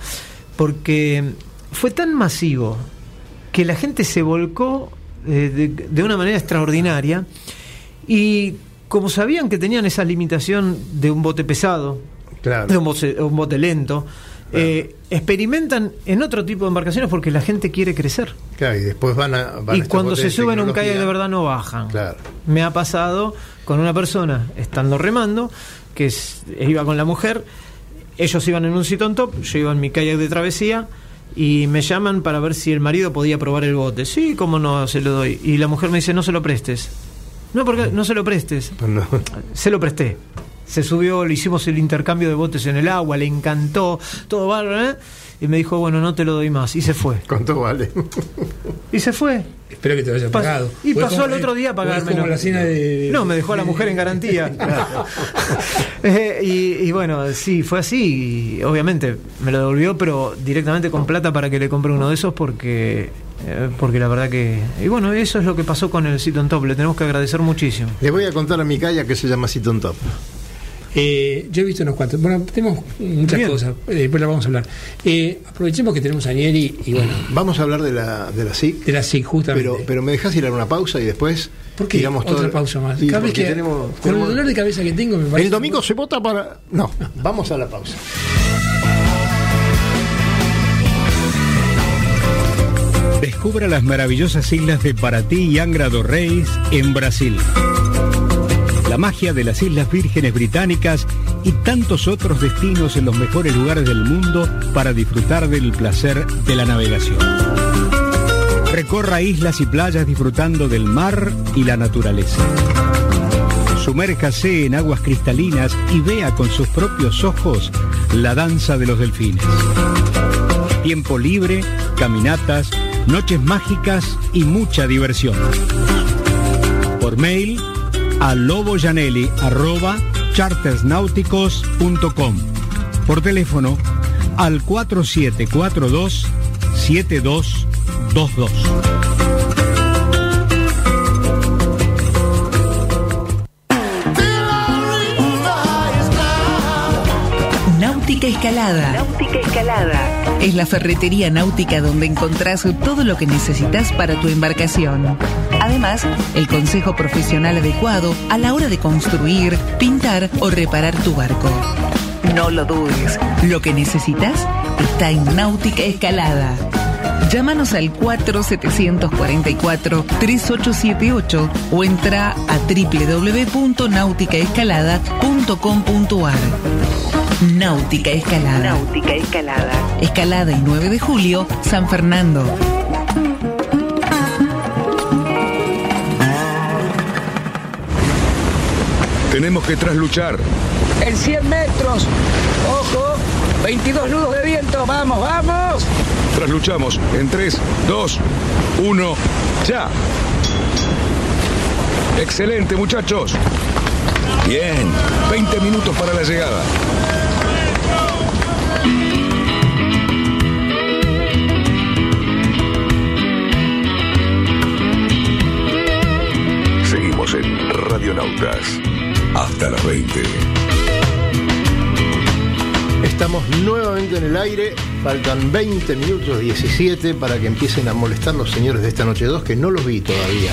porque fue tan masivo que la gente se volcó eh, de, de una manera extraordinaria y como sabían que tenían esa limitación de un bote pesado, Claro. de un bote, un bote lento, eh, experimentan en otro tipo de embarcaciones porque la gente quiere crecer. Claro, y después van a. van y cuando se suben a un kayak de verdad no bajan. Claro. Me ha pasado con una persona estando remando, que es- iba con la mujer, ellos iban en un sit on top, yo iba en mi kayak de travesía. Y me llaman para ver si el marido podía probar el bote. Sí, cómo no se lo doy. Y la mujer me dice, no se lo prestes. No, porque no se lo prestes. No. Se lo presté. Se subió, le hicimos el intercambio de botes en el agua, le encantó, todo bárbaro, ¿eh? Y me dijo, bueno, no te lo doy más. Y se fue. ¿Cuánto vale? Y se fue. Espero que te lo haya Pas- pagado. y pasó como- al otro día a pagarme. de, No, me dejó a la mujer en garantía. Eh, y, y bueno, sí, fue así. Y obviamente me lo devolvió, pero directamente con plata para que le compre uno de esos porque. eh, porque la verdad que. Y bueno, eso es lo que pasó con el Sit on Top. Le tenemos que agradecer muchísimo. Le voy a contar a mi calla que se llama Citon Top. Eh, yo he visto unos cuantos. Bueno, tenemos muchas Bien. cosas. eh, después las vamos a hablar. Eh, aprovechemos que tenemos a Nieri y bueno, Vamos a hablar de la, de la SIC, de la SIC, justamente. pero, pero me dejas ir a una pausa y después ¿Por qué? tiramos Otra todo. pausa más. Sí, Cada vez porque que, tenemos- con tenemos- el dolor de cabeza que tengo, me parece. El domingo se vota para. No, vamos a la pausa. Descubra las maravillosas islas de Paraty y Angra do Reis en Brasil. La magia de las Islas Vírgenes Británicas y tantos otros destinos en los mejores lugares del mundo para disfrutar del placer de la navegación. Recorra islas y playas disfrutando del mar y la naturaleza. Sumérjase en aguas cristalinas y vea con sus propios ojos la danza de los delfines. Tiempo libre, caminatas, noches mágicas y mucha diversión. Por mail a loboyanelli arroba chartersnáuticos.com. Por teléfono al 4742 7222. Náutica Escalada. Náutica Escalada. Es la ferretería náutica donde encontrás todo lo que necesitas para tu embarcación. Además, el consejo profesional adecuado a la hora de construir, pintar o reparar tu barco. No lo dudes, lo que necesitas está en Náutica Escalada. Llámanos al 4744-3878 o entra a www.nauticaescalada.com.ar. Náutica Escalada. Náutica Escalada. Escalada y 9 de julio, San Fernando. Tenemos que trasluchar. En 100 metros. Ojo. 22 nudos de viento. Vamos, vamos. Trasluchamos en 3, 2, 1, ya. Excelente, muchachos. Bien, 20 minutos para la llegada. En el aire. Faltan 20 minutos 17 para que empiecen a molestar los señores de esta noche 2 que no los vi todavía.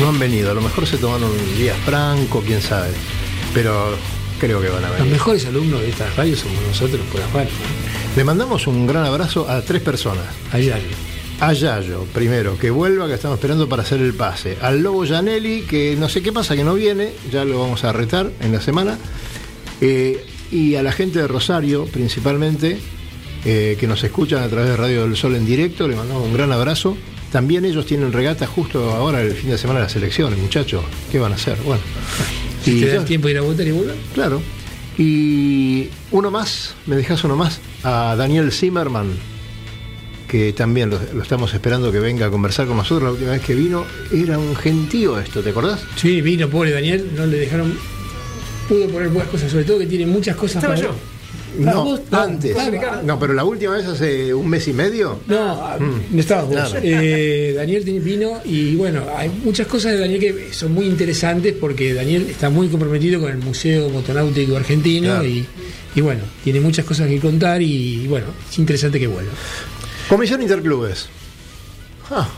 No han venido. A lo mejor se tomaron un día franco, quién sabe. Pero creo que van a Los venir. mejores alumnos de esta radio somos nosotros por afuera. Le mandamos un gran abrazo a tres personas. Allá. A Yayo, primero, que vuelva, que estamos esperando para hacer el pase. Al Lobo Janelli, que no sé qué pasa, que no viene, ya lo vamos a retar en la semana. Eh, y a la gente de Rosario, principalmente, eh, que nos escuchan a través de Radio del Sol en directo, le mandamos un gran abrazo. También ellos tienen regata justo ahora, el fin de semana de las elecciones, muchachos. ¿Qué van a hacer? Bueno. Te da ya- el tiempo de ir a votar y vuelvan. Claro. Y uno más, me dejas uno más, a Daniel Zimmerman, que también lo, lo estamos esperando que venga a conversar con nosotros. La última vez que vino era un gentío esto, ¿te acordás? Sí, vino pobre Daniel, no le dejaron. Pudo poner buenas cosas, sobre todo que tiene muchas cosas para. yo. No, vos- no, antes. No, pero la última vez hace un mes y medio. No, no estabas vos. Nada. Eh, Daniel tiene- vino y bueno, hay muchas cosas de Daniel que son muy interesantes porque Daniel está muy comprometido con el Museo Motonáutico Argentino Claro. y, y bueno, tiene muchas cosas que contar y, bueno, es interesante que vuelva. Comisión Interclubes. Ah,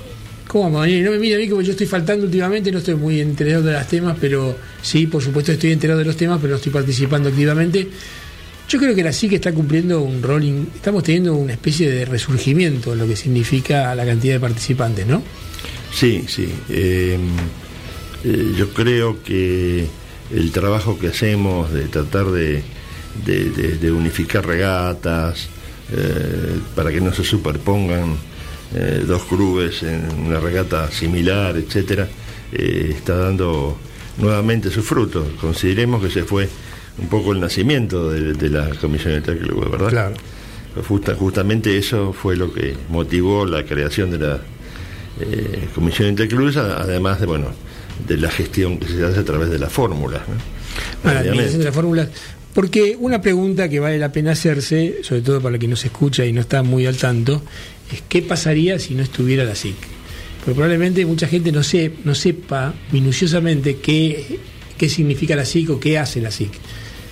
¿Cómo Daniel? No me mire a mí como yo estoy faltando últimamente, no estoy muy enterado de los temas, pero sí, por supuesto estoy enterado de los temas, pero no estoy participando activamente. Yo creo que la SIC está cumpliendo un rol, estamos teniendo una especie de resurgimiento en lo que significa la cantidad de participantes, ¿no? Sí, sí. eh, eh, yo creo que el trabajo que hacemos de tratar de unificar regatas eh, para que no se superpongan eh, dos clubes en una regata similar, etcétera, eh, está dando nuevamente sus frutos. Consideremos que se fue un poco el nacimiento de, de la Comisión Interclub, ¿verdad? Claro. Justa- justamente eso fue lo que motivó la creación de la eh, Comisión Interclub, a- además de, bueno, de la gestión que se hace a través de las fórmulas. ¿no? a la Obviamente. administración de las fórmulas. Porque una pregunta que vale la pena hacerse, sobre todo para quien nos escucha y no está muy al tanto, es qué pasaría si no estuviera la SIC. Porque probablemente mucha gente no, se, no sepa minuciosamente qué, qué significa la SIC o qué hace la SIC.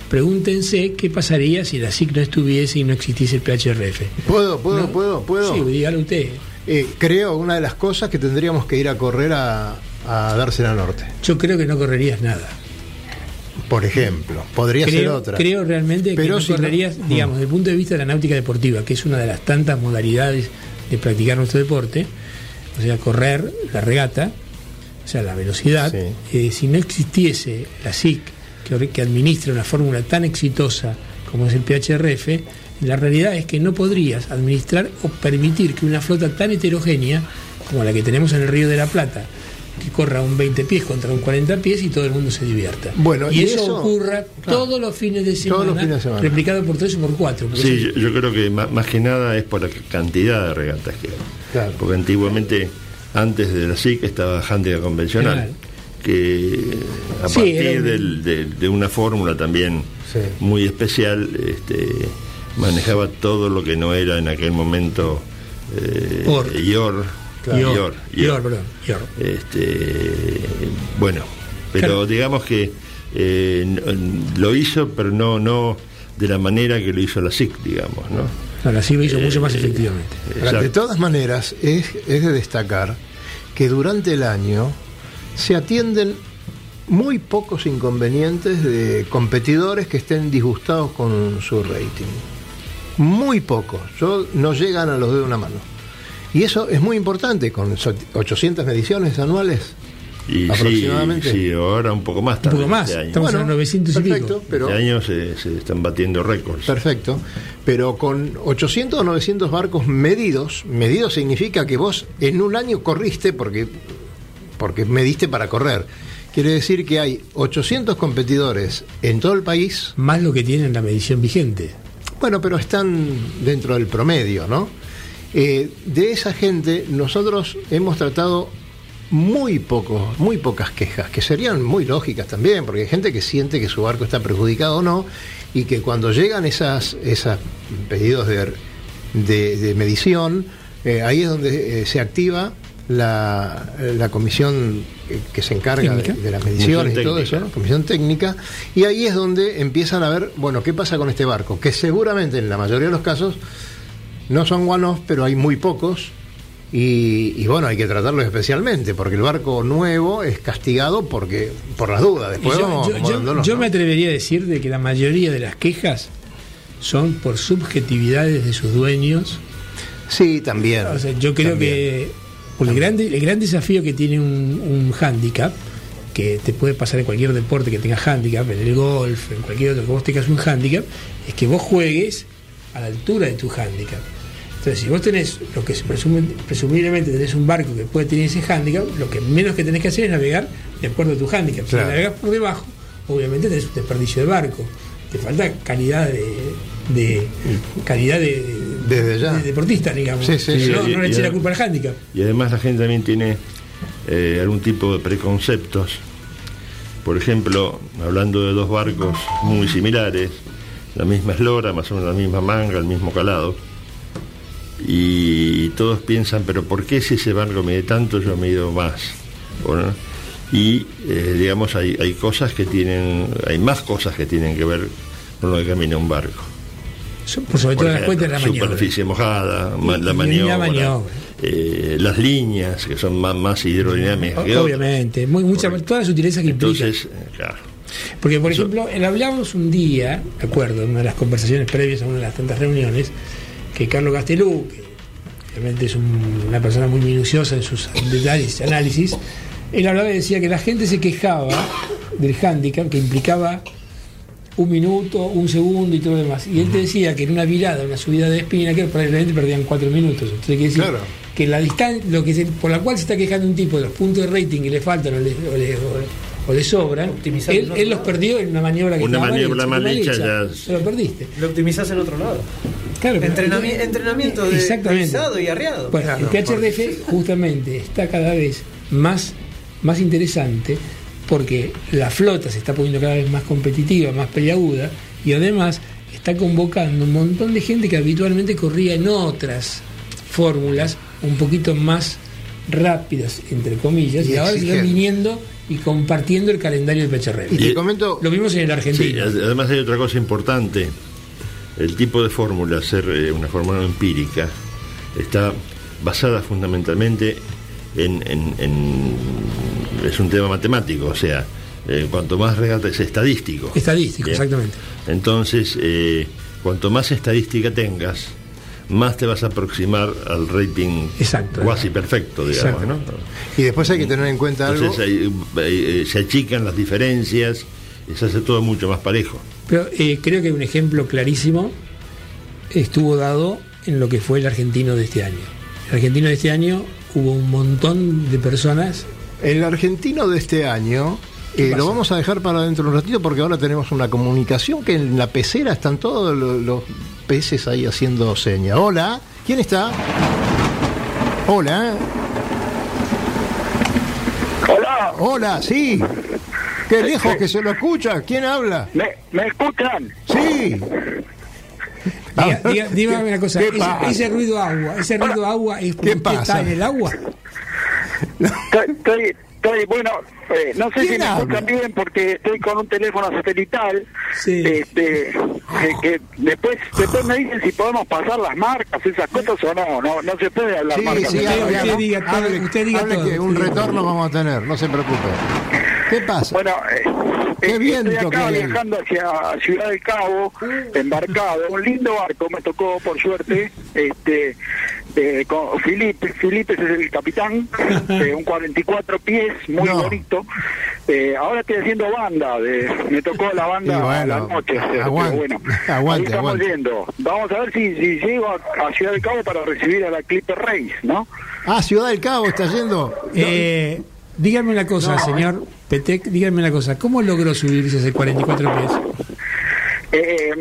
Pregúntense qué pasaría si la SIC no estuviese y no existiese el PHRF. ¿Puedo, puedo, ¿No? puedo, puedo? Sí, dígalo usted. Eh, creo una de las cosas que tendríamos que ir a correr a, a Dársena Norte, Yo creo que no correrías nada. por ejemplo. Podría ser otra. creo realmente Pero que si no no- correrías, Mm. digamos, desde el punto de vista de la náutica deportiva, que es una de las tantas modalidades de practicar nuestro deporte, o sea, correr, la regata, o sea, la velocidad, eh, si no existiese la SIC, que, que administra una fórmula tan exitosa como es el PHRF, la realidad es que no podrías administrar o permitir que una flota tan heterogénea como la que tenemos en el Río de la Plata, que corra un 20 pies contra un 40 pies y todo el mundo se divierta. Bueno, y, y eso, eso- ocurra claro. todos los fines de semana, Todos los fines de semana. replicado por tres o por cuatro. Sí, yo, yo creo que más, que nada es por la cantidad de regatas que hay. Claro. Porque antiguamente, antes de la SIC, estaba Handicap convencional, Claro. que a Sí, partir un- del- de, de una fórmula también Sí. muy especial, este, manejaba todo lo que no era en aquel momento eh, Or. Claro. IOR, Ior, Ior, perdón, Ior. Este, bueno, pero Claro. digamos que eh, lo hizo, pero no, no de la manera que lo hizo la SIC, digamos, ¿no? No, la SIC lo hizo mucho más Eh, efectivamente. Ahora, de todas maneras, es, es de destacar que durante el año se atienden muy pocos inconvenientes de competidores que estén disgustados con su rating. Muy pocos. Yo, no llegan a los dedos de una mano. Y eso es muy importante, con so- 800 mediciones anuales. Y aproximadamente. sí, ahora un poco más Un poco más, Este año, estamos en los 900 y perfecto, pico. pero Este año se, se están batiendo récords. Perfecto, pero con 800 o 900 barcos medidos, medidos significa que vos en un año corriste porque, porque mediste para correr. Quiere decir que hay 800 competidores en todo el país, Más lo que tienen la medición vigente. bueno, pero están dentro del promedio, ¿no? Eh, de esa gente nosotros hemos tratado muy pocos, muy pocas quejas, que serían muy lógicas también, porque hay gente que siente que su barco está perjudicado o no, y que cuando llegan esas, esas pedidos de, de- de medición, eh, ahí es donde eh, se activa la, la comisión que, se encarga de, las mediciones Comisión y todo eso, ¿no? comisión técnica, y ahí es donde empiezan a ver, bueno, ¿qué pasa con este barco? Que seguramente en la mayoría de los casos no son one-off, pero hay muy pocos. Y, y bueno, hay que tratarlos especialmente, porque el barco nuevo es castigado porque por las dudas. Después yo, vamos yo- yo- acomodándonos, yo ¿no? me atrevería a decir de que la mayoría de las quejas son por subjetividades de sus dueños. Sí, también. O sea, yo creo También. que el, grande, el gran desafío que tiene un, un handicap, que te puede pasar en cualquier deporte que tenga handicap, en el golf, en cualquier otro que vos tengas un handicap, es que vos juegues a la altura de tu handicap. Entonces, si vos tenés lo que se presume- presumiblemente tenés un barco que puede tener ese handicap, lo que menos que tenés que hacer es navegar de acuerdo a tu handicap. Claro. Si navegas por debajo, obviamente tenés un desperdicio de barco. Te falta calidad de, de calidad de, Desde ya. de deportista, digamos. Sí, sí, sí. no, Y- no le eché la culpa al handicap. Y además la gente también tiene eh, algún tipo de preconceptos. Por ejemplo, hablando de dos barcos muy similares, la misma eslora, más o menos la misma manga, el mismo calado, y todos piensan, pero ¿por qué si ese barco mide tanto yo mido más? Bueno, y eh, digamos, hay, hay cosas que tienen, hay más cosas que tienen que ver con lo que camina un barco. Por sobre todo las cuentas de la maniobra. superficie mojada, Y- la maniobra, la maniobra. eh, las líneas que son más, más hidrodinámicas O-. Obviamente, muy, mucha, Correcto. todas las sutilezas que. Entonces, eh, claro. Porque, por Eso- ejemplo, hablamos un día, de acuerdo, en una de las conversaciones previas a una de las tantas reuniones, que Carlos Gastelú, que obviamente es un- una persona muy minuciosa en sus detalles y análisis, él hablaba y decía que la gente se quejaba del hándicap que implicaba un minuto, un segundo y todo lo demás. Y él te decía que en una virada, una subida de espina, que probablemente perdían cuatro minutos. Entonces, quiere decir Claro. que la distancia, lo que se- por la cual se está quejando un tipo de los puntos de rating que le faltan o le, o le- o- o le sobran, Optimizar él, él los perdió en una maniobra que Una estaba maniobra mal hecha ya- Se lo perdiste. Lo optimizás en otro lado. Claro, pero- Entrenami- entrenamiento de Exactamente. y arriado. Bueno, el PHRF justamente está cada vez más, más interesante porque la flota se está poniendo cada vez más competitiva, más peleaguda y además está convocando un montón de gente que habitualmente corría en otras fórmulas un poquito más rápidas, entre comillas, y, Y ahora están viniendo y compartiendo el calendario del PHRF. Y te comento, Lo vimos en el Sí, argentino. ad- además hay otra cosa importante. El tipo de fórmula, ser eh, una fórmula empírica, está basada fundamentalmente en, en- en- es un tema matemático, o sea, eh, cuanto más regata es estadístico. Estadístico, Bien. exactamente. Entonces, eh, cuanto más estadística tengas, más te vas a aproximar al rating Exacto. cuasi perfecto, digamos, ¿no? y después hay que tener en cuenta algo. Entonces ahí, eh, eh, se achican las diferencias y se hace todo mucho más parejo. Pero eh, creo que un ejemplo clarísimo estuvo dado en lo que fue el argentino de este año. El argentino de este año hubo un montón de personas. El argentino de este año eh, lo vamos a dejar para dentro de un ratito porque ahora tenemos una comunicación que en la pecera están todos lo- los, peces ahí haciendo seña. Hola, ¿quién está? Hola, Hola, hola, sí. Qué lejos que se lo escucha. ¿Quién habla? ¿me, me escuchan? Sí. Dígame una cosa, ¿Qué ese, pasa? ese ruido agua, ese ruido agua es porque ¿Qué pasa? está en el agua. Estoy, estoy, estoy- bueno, eh, no sé si ¿Quién me escuchan bien porque estoy con un teléfono satelital. Sí. Este, que, que después, después me dicen si podemos pasar las marcas, esas cosas o no, no, no se puede hablar Sí, marcas. sí, Usted- usted diga todo, hable, usted diga hable todo, que un retorno vamos a tener, no se preocupe. ¿Qué pasa? Bueno, eh, Qué viento estoy que acá viajando hacia Ciudad del Cabo, embarcado, un lindo barco me tocó por suerte, este, eh, con Felipe, Felipe es el capitán, eh, un 44 pies, muy No. bonito. Eh, ahora estoy haciendo banda, de, me tocó la banda bueno, a la noche, hacer, aguante, bueno, aguante, ahí estamos aguante. yendo. Vamos a ver si, si llego a, a Ciudad del Cabo para recibir a la Clipper Race, ¿no? Ah, Ciudad del Cabo está yendo. Eh, dígame una cosa, señor Petec, dígame una cosa, ¿cómo logró subirse ese 44 pies? Eh,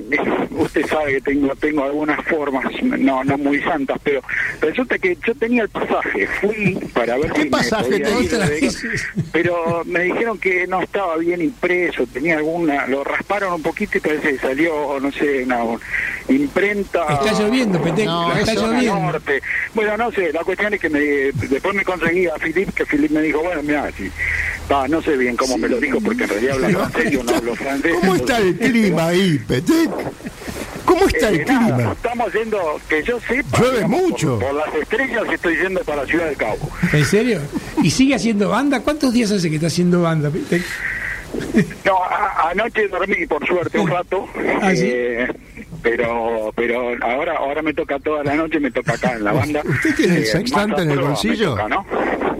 usted sabe que tengo tengo algunas formas no no muy santas, pero resulta que yo tenía el pasaje, fui para ver ¿Qué si pasaje me podía ir pero me dijeron que no estaba bien impreso, tenía alguna, lo rasparon un poquito y parece que salió, no sé, una imprenta. Está lloviendo, Petec, No, está lloviendo. norte. Bueno, no sé, la cuestión es que me, después me conseguí a Filip, que Filip me dijo, bueno, mira, si, va, no sé bien cómo me lo dijo, porque en realidad habla francés, yo no hablo francés. ¿Cómo está el clima ahí, Petec? ¿Cómo está el eh, nada, clima? estamos yendo, que yo sepa, Llueve digamos, mucho. Por, por las estrellas estoy yendo para Ciudad del Cabo. ¿En serio? ¿Y sigue haciendo banda? ¿Cuántos días hace que está haciendo banda? Petec? No, a- anoche dormí por suerte un rato, ¿Ah, sí? eh, pero pero ahora ahora me toca toda la noche, me toca acá en la banda. ¿Usted tiene el Eh, sextante en el bolsillo? toca, ¿no?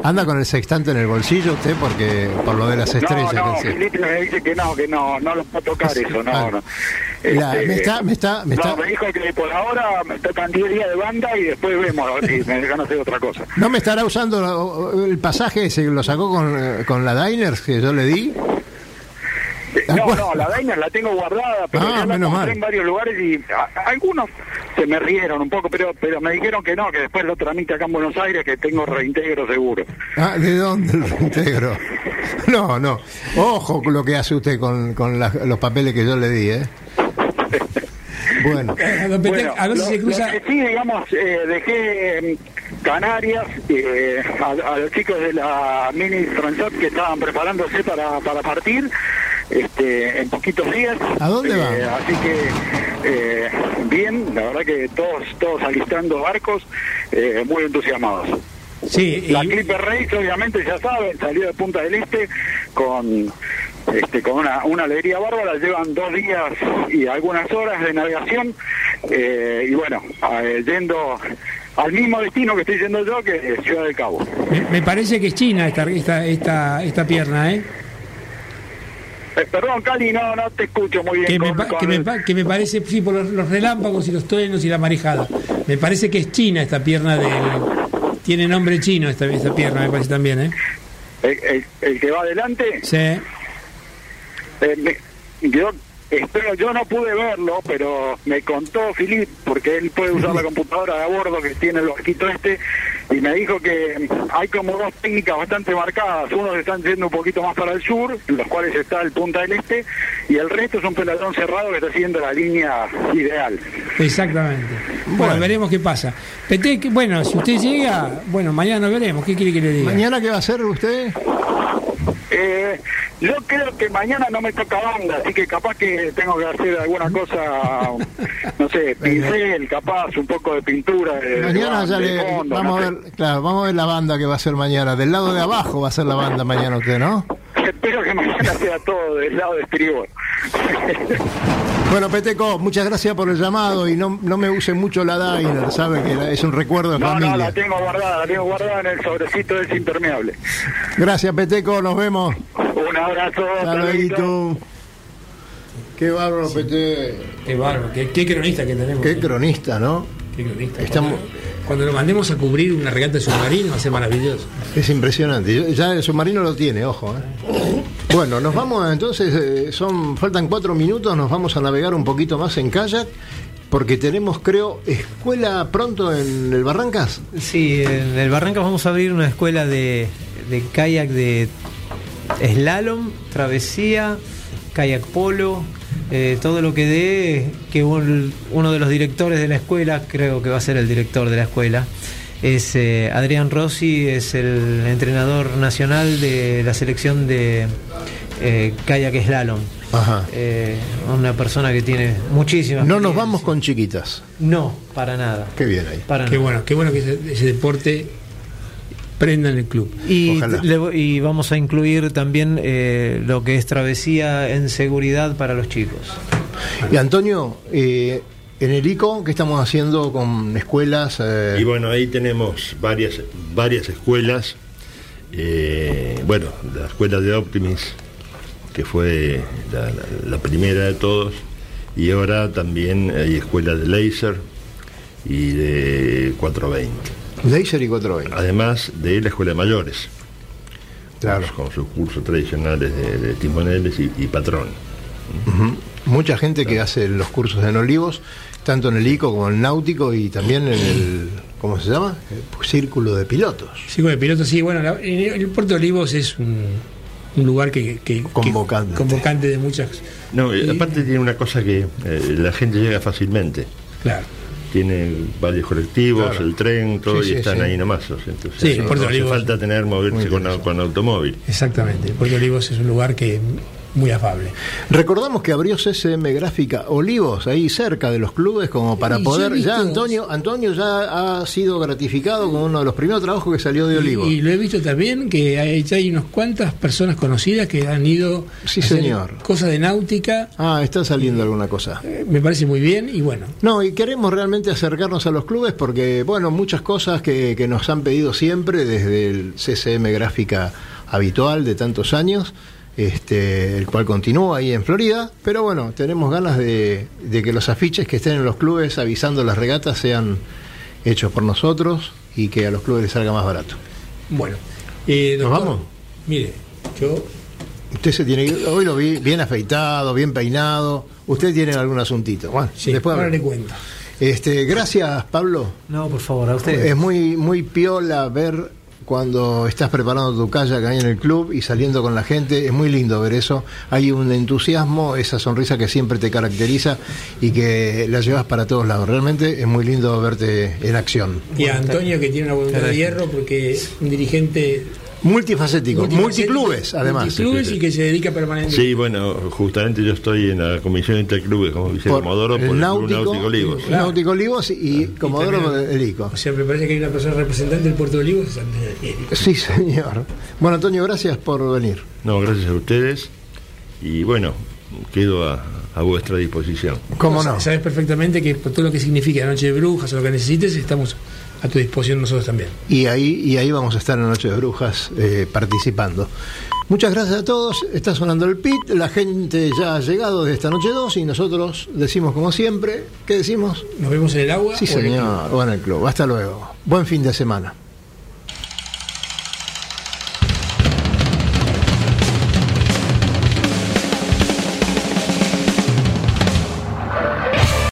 ¿Anda con el sextante en el bolsillo usted? Porque por lo de las estrellas. No, no, que hace. Felipe me dice que no, que no, no lo puedo tocar eso, no, Ah. no. Este, me está, me está, me no, está, me dijo que por ahora me tocan 10 días de banda y después vemos a ver si me dejan hacer otra cosa. ¿No me estará usando el pasaje ese que lo sacó con, eh, con la Diners que yo le di? No, no, la Dainer la tengo guardada, pero Ah, ya la menos compré mal. en varios lugares y a- algunos se me rieron un poco, pero pero me dijeron que no, que después lo tramite acá en Buenos Aires, que tengo reintegro seguro. Ah, ¿De dónde el reintegro? No, no. Ojo con lo que hace usted con, con los papeles que yo le di, ¿eh? Bueno, Eh, Bueno, a ver si lo- se cruza. lo que sí, digamos, eh, dejé Canarias eh, a, a los chicos de la mini Franchot que estaban preparándose para, para partir este, en poquitos días. ¿A dónde Eh, van? Así que eh, bien, la verdad que todos todos alistando barcos, eh, muy entusiasmados. Sí, La y- Clipper Race, obviamente, ya saben, salió de Punta del Este con este, con una, una alegría bárbara. Llevan dos días y algunas horas de navegación. eh, y bueno, eh, yendo al mismo destino que estoy yendo yo, que es Ciudad del Cabo. me, me parece que es China esta, esta, esta, esta pierna, ¿eh? Eh, perdón, Cali, no, no te escucho muy bien. Que me, con- pa- con que, me, el- pa- que me parece, sí, por los, los relámpagos y los truenos y la marejada. Me parece que es China esta pierna del, Tiene nombre chino esta, esta pierna, me parece también, ¿eh? El, el- el que va adelante, Sí. eh, me- yo espero, yo no pude verlo, pero me contó Filip, porque él puede usar la computadora de a bordo que tiene el barquito este, y me dijo que hay como dos técnicas bastante marcadas. Unos están yendo un poquito más para el sur, en los cuales está el Punta del Este, y el resto es un peladón cerrado que está siguiendo la línea ideal. Exactamente. Bueno, veremos qué pasa. Bueno, si usted llega, bueno, mañana nos veremos. ¿Qué quiere que le diga? ¿Mañana qué va a hacer usted? Eh, yo creo que mañana no me toca banda, así que capaz que tengo que hacer alguna cosa, no sé, pincel, capaz, un poco de pintura. De, Mañana de ya le fondo, vamos no a sé. ver, claro, vamos a ver la banda que va a ser mañana. Del lado de abajo va a ser la banda mañana usted, ¿no? Espero que mañana sea todo del lado de estribor. Bueno, Peteco, muchas gracias por el llamado y no, no me use mucho la Diner, sabe que es un recuerdo de No, familia. no, la tengo guardada, la tengo guardada en el sobrecito del impermeable. Gracias, Peteco, nos vemos. Un abrazo. Hasta luego. Qué bárbaro, Pete. Qué bárbaro, qué, qué cronista que tenemos. Qué cronista, ¿no? Qué cronista. Estamos- Cuando, lo mandemos a cubrir una regata de submarino va a ser maravilloso. Es impresionante. Ya el submarino lo tiene, ojo. ¿eh? Bueno, nos vamos entonces, eh, son faltan cuatro minutos, nos vamos a navegar un poquito más en kayak, porque tenemos, creo, escuela pronto en el Barrancas. Sí, en el Barrancas vamos a abrir una escuela de, de kayak de slalom, travesía, kayak polo, eh, todo lo que dé, que un- uno de los directores de la escuela, creo que va a ser el director de la escuela, es eh, Adrián Rossi, es el entrenador nacional de la selección de eh, kayak slalom. Ajá. Eh, una persona que tiene muchísimas... No nos vamos con chiquitas. No, para nada. Qué bien ahí. Para Qué nada. bueno, qué bueno que ese, ese deporte prenda en el club. Y, Ojalá. le- y vamos a incluir también eh, lo que es travesía en seguridad para los chicos. Y Antonio, eh, en el ICO, ¿qué estamos haciendo con escuelas? eh, Y bueno, ahí tenemos varias, varias escuelas. Eh, bueno, la escuela de Optimis, que fue la, la- la primera de todos, y ahora también hay escuela de Laser y de 420. Laser y 420. Además de la escuela de mayores, Claro. con sus cursos tradicionales de, de timoneles y, y patrón. Mucha gente que hace los cursos en Olivos, tanto en el ICO como en el náutico y también en el, ¿cómo se llama? El círculo de pilotos. Sí, con el piloto, sí, bueno, la- en el Puerto de Olivos es un, un lugar que, que- que- Convocante. convocante de muchas. No, Y- aparte tiene una cosa que eh, la gente llega fácilmente. Claro. Tiene varios colectivos, Claro. el tren, todo, Sí, y sí, están sí. ahí nomás. entonces, Sí, no, Puerto no hace falta tener moverse con, con automóvil. Exactamente. Puerto Olivos es un lugar que muy afable. Recordamos que abrió CCM Gráfica Olivos, ahí cerca de los clubes, como para Y poder. visto- Ya Antonio, Antonio ya ha sido gratificado con uno de los primeros trabajos que salió de Olivos. Y, y lo he visto también que hay, ya hay unas cuantas personas conocidas que han ido Sí, a hacer señor. cosas de náutica. Ah, está saliendo alguna cosa. Eh, Me parece muy bien y bueno. No, y queremos realmente acercarnos a los clubes porque, bueno, muchas cosas que, que nos han pedido siempre desde el CCM Gráfica habitual de tantos años, este, el cual continúa ahí en Florida, pero bueno, tenemos ganas de, de que los afiches que estén en los clubes avisando las regatas sean hechos por nosotros y que a los clubes les salga más barato. Bueno. Eh, ¿Nos vamos? Mire, yo Usted se tiene que- hoy lo vi bien afeitado, bien peinado. Usted tiene algún asuntito. Bueno, sí, después ahora le cuento. Este, gracias, Pablo. No, por favor, a ustedes. Es muy, muy piola ver cuando estás preparando tu kayak ahí en el club y saliendo con la gente. Es muy lindo ver eso. Hay un entusiasmo, esa sonrisa que siempre te caracteriza y que la llevas para todos lados. Realmente es muy lindo verte en acción. Y a Antonio que tiene una voluntad de hierro porque es un dirigente Multifacético, multiclubes, además. multiclubes y que se dedica permanentemente. Sí, bueno, justamente yo estoy en la Comisión Interclubes como vicecomodoro por, el el Club náutico, Náutico Olivos. el Náutico Olivos y Comodoro también- del ICO. O sea, me parece que hay una persona representante del Puerto de Olivos. Sí, señor. Bueno, Antonio, gracias por venir. No, gracias a ustedes. Y bueno, quedo a, a vuestra disposición. ¿Cómo no? Sabes perfectamente que por todo lo que significa la Noche de Brujas o lo que necesites, estamos a tu disposición nosotros también. Y ahí, y ahí vamos a estar en Noche de Brujas eh, participando. Muchas gracias a todos. Está sonando el pit. La gente ya ha llegado de esta noche 2 y nosotros decimos como siempre. ¿Qué decimos? Nos vemos en el agua. Sí, o en el club. señor. O en el club. Hasta luego. Buen fin de semana.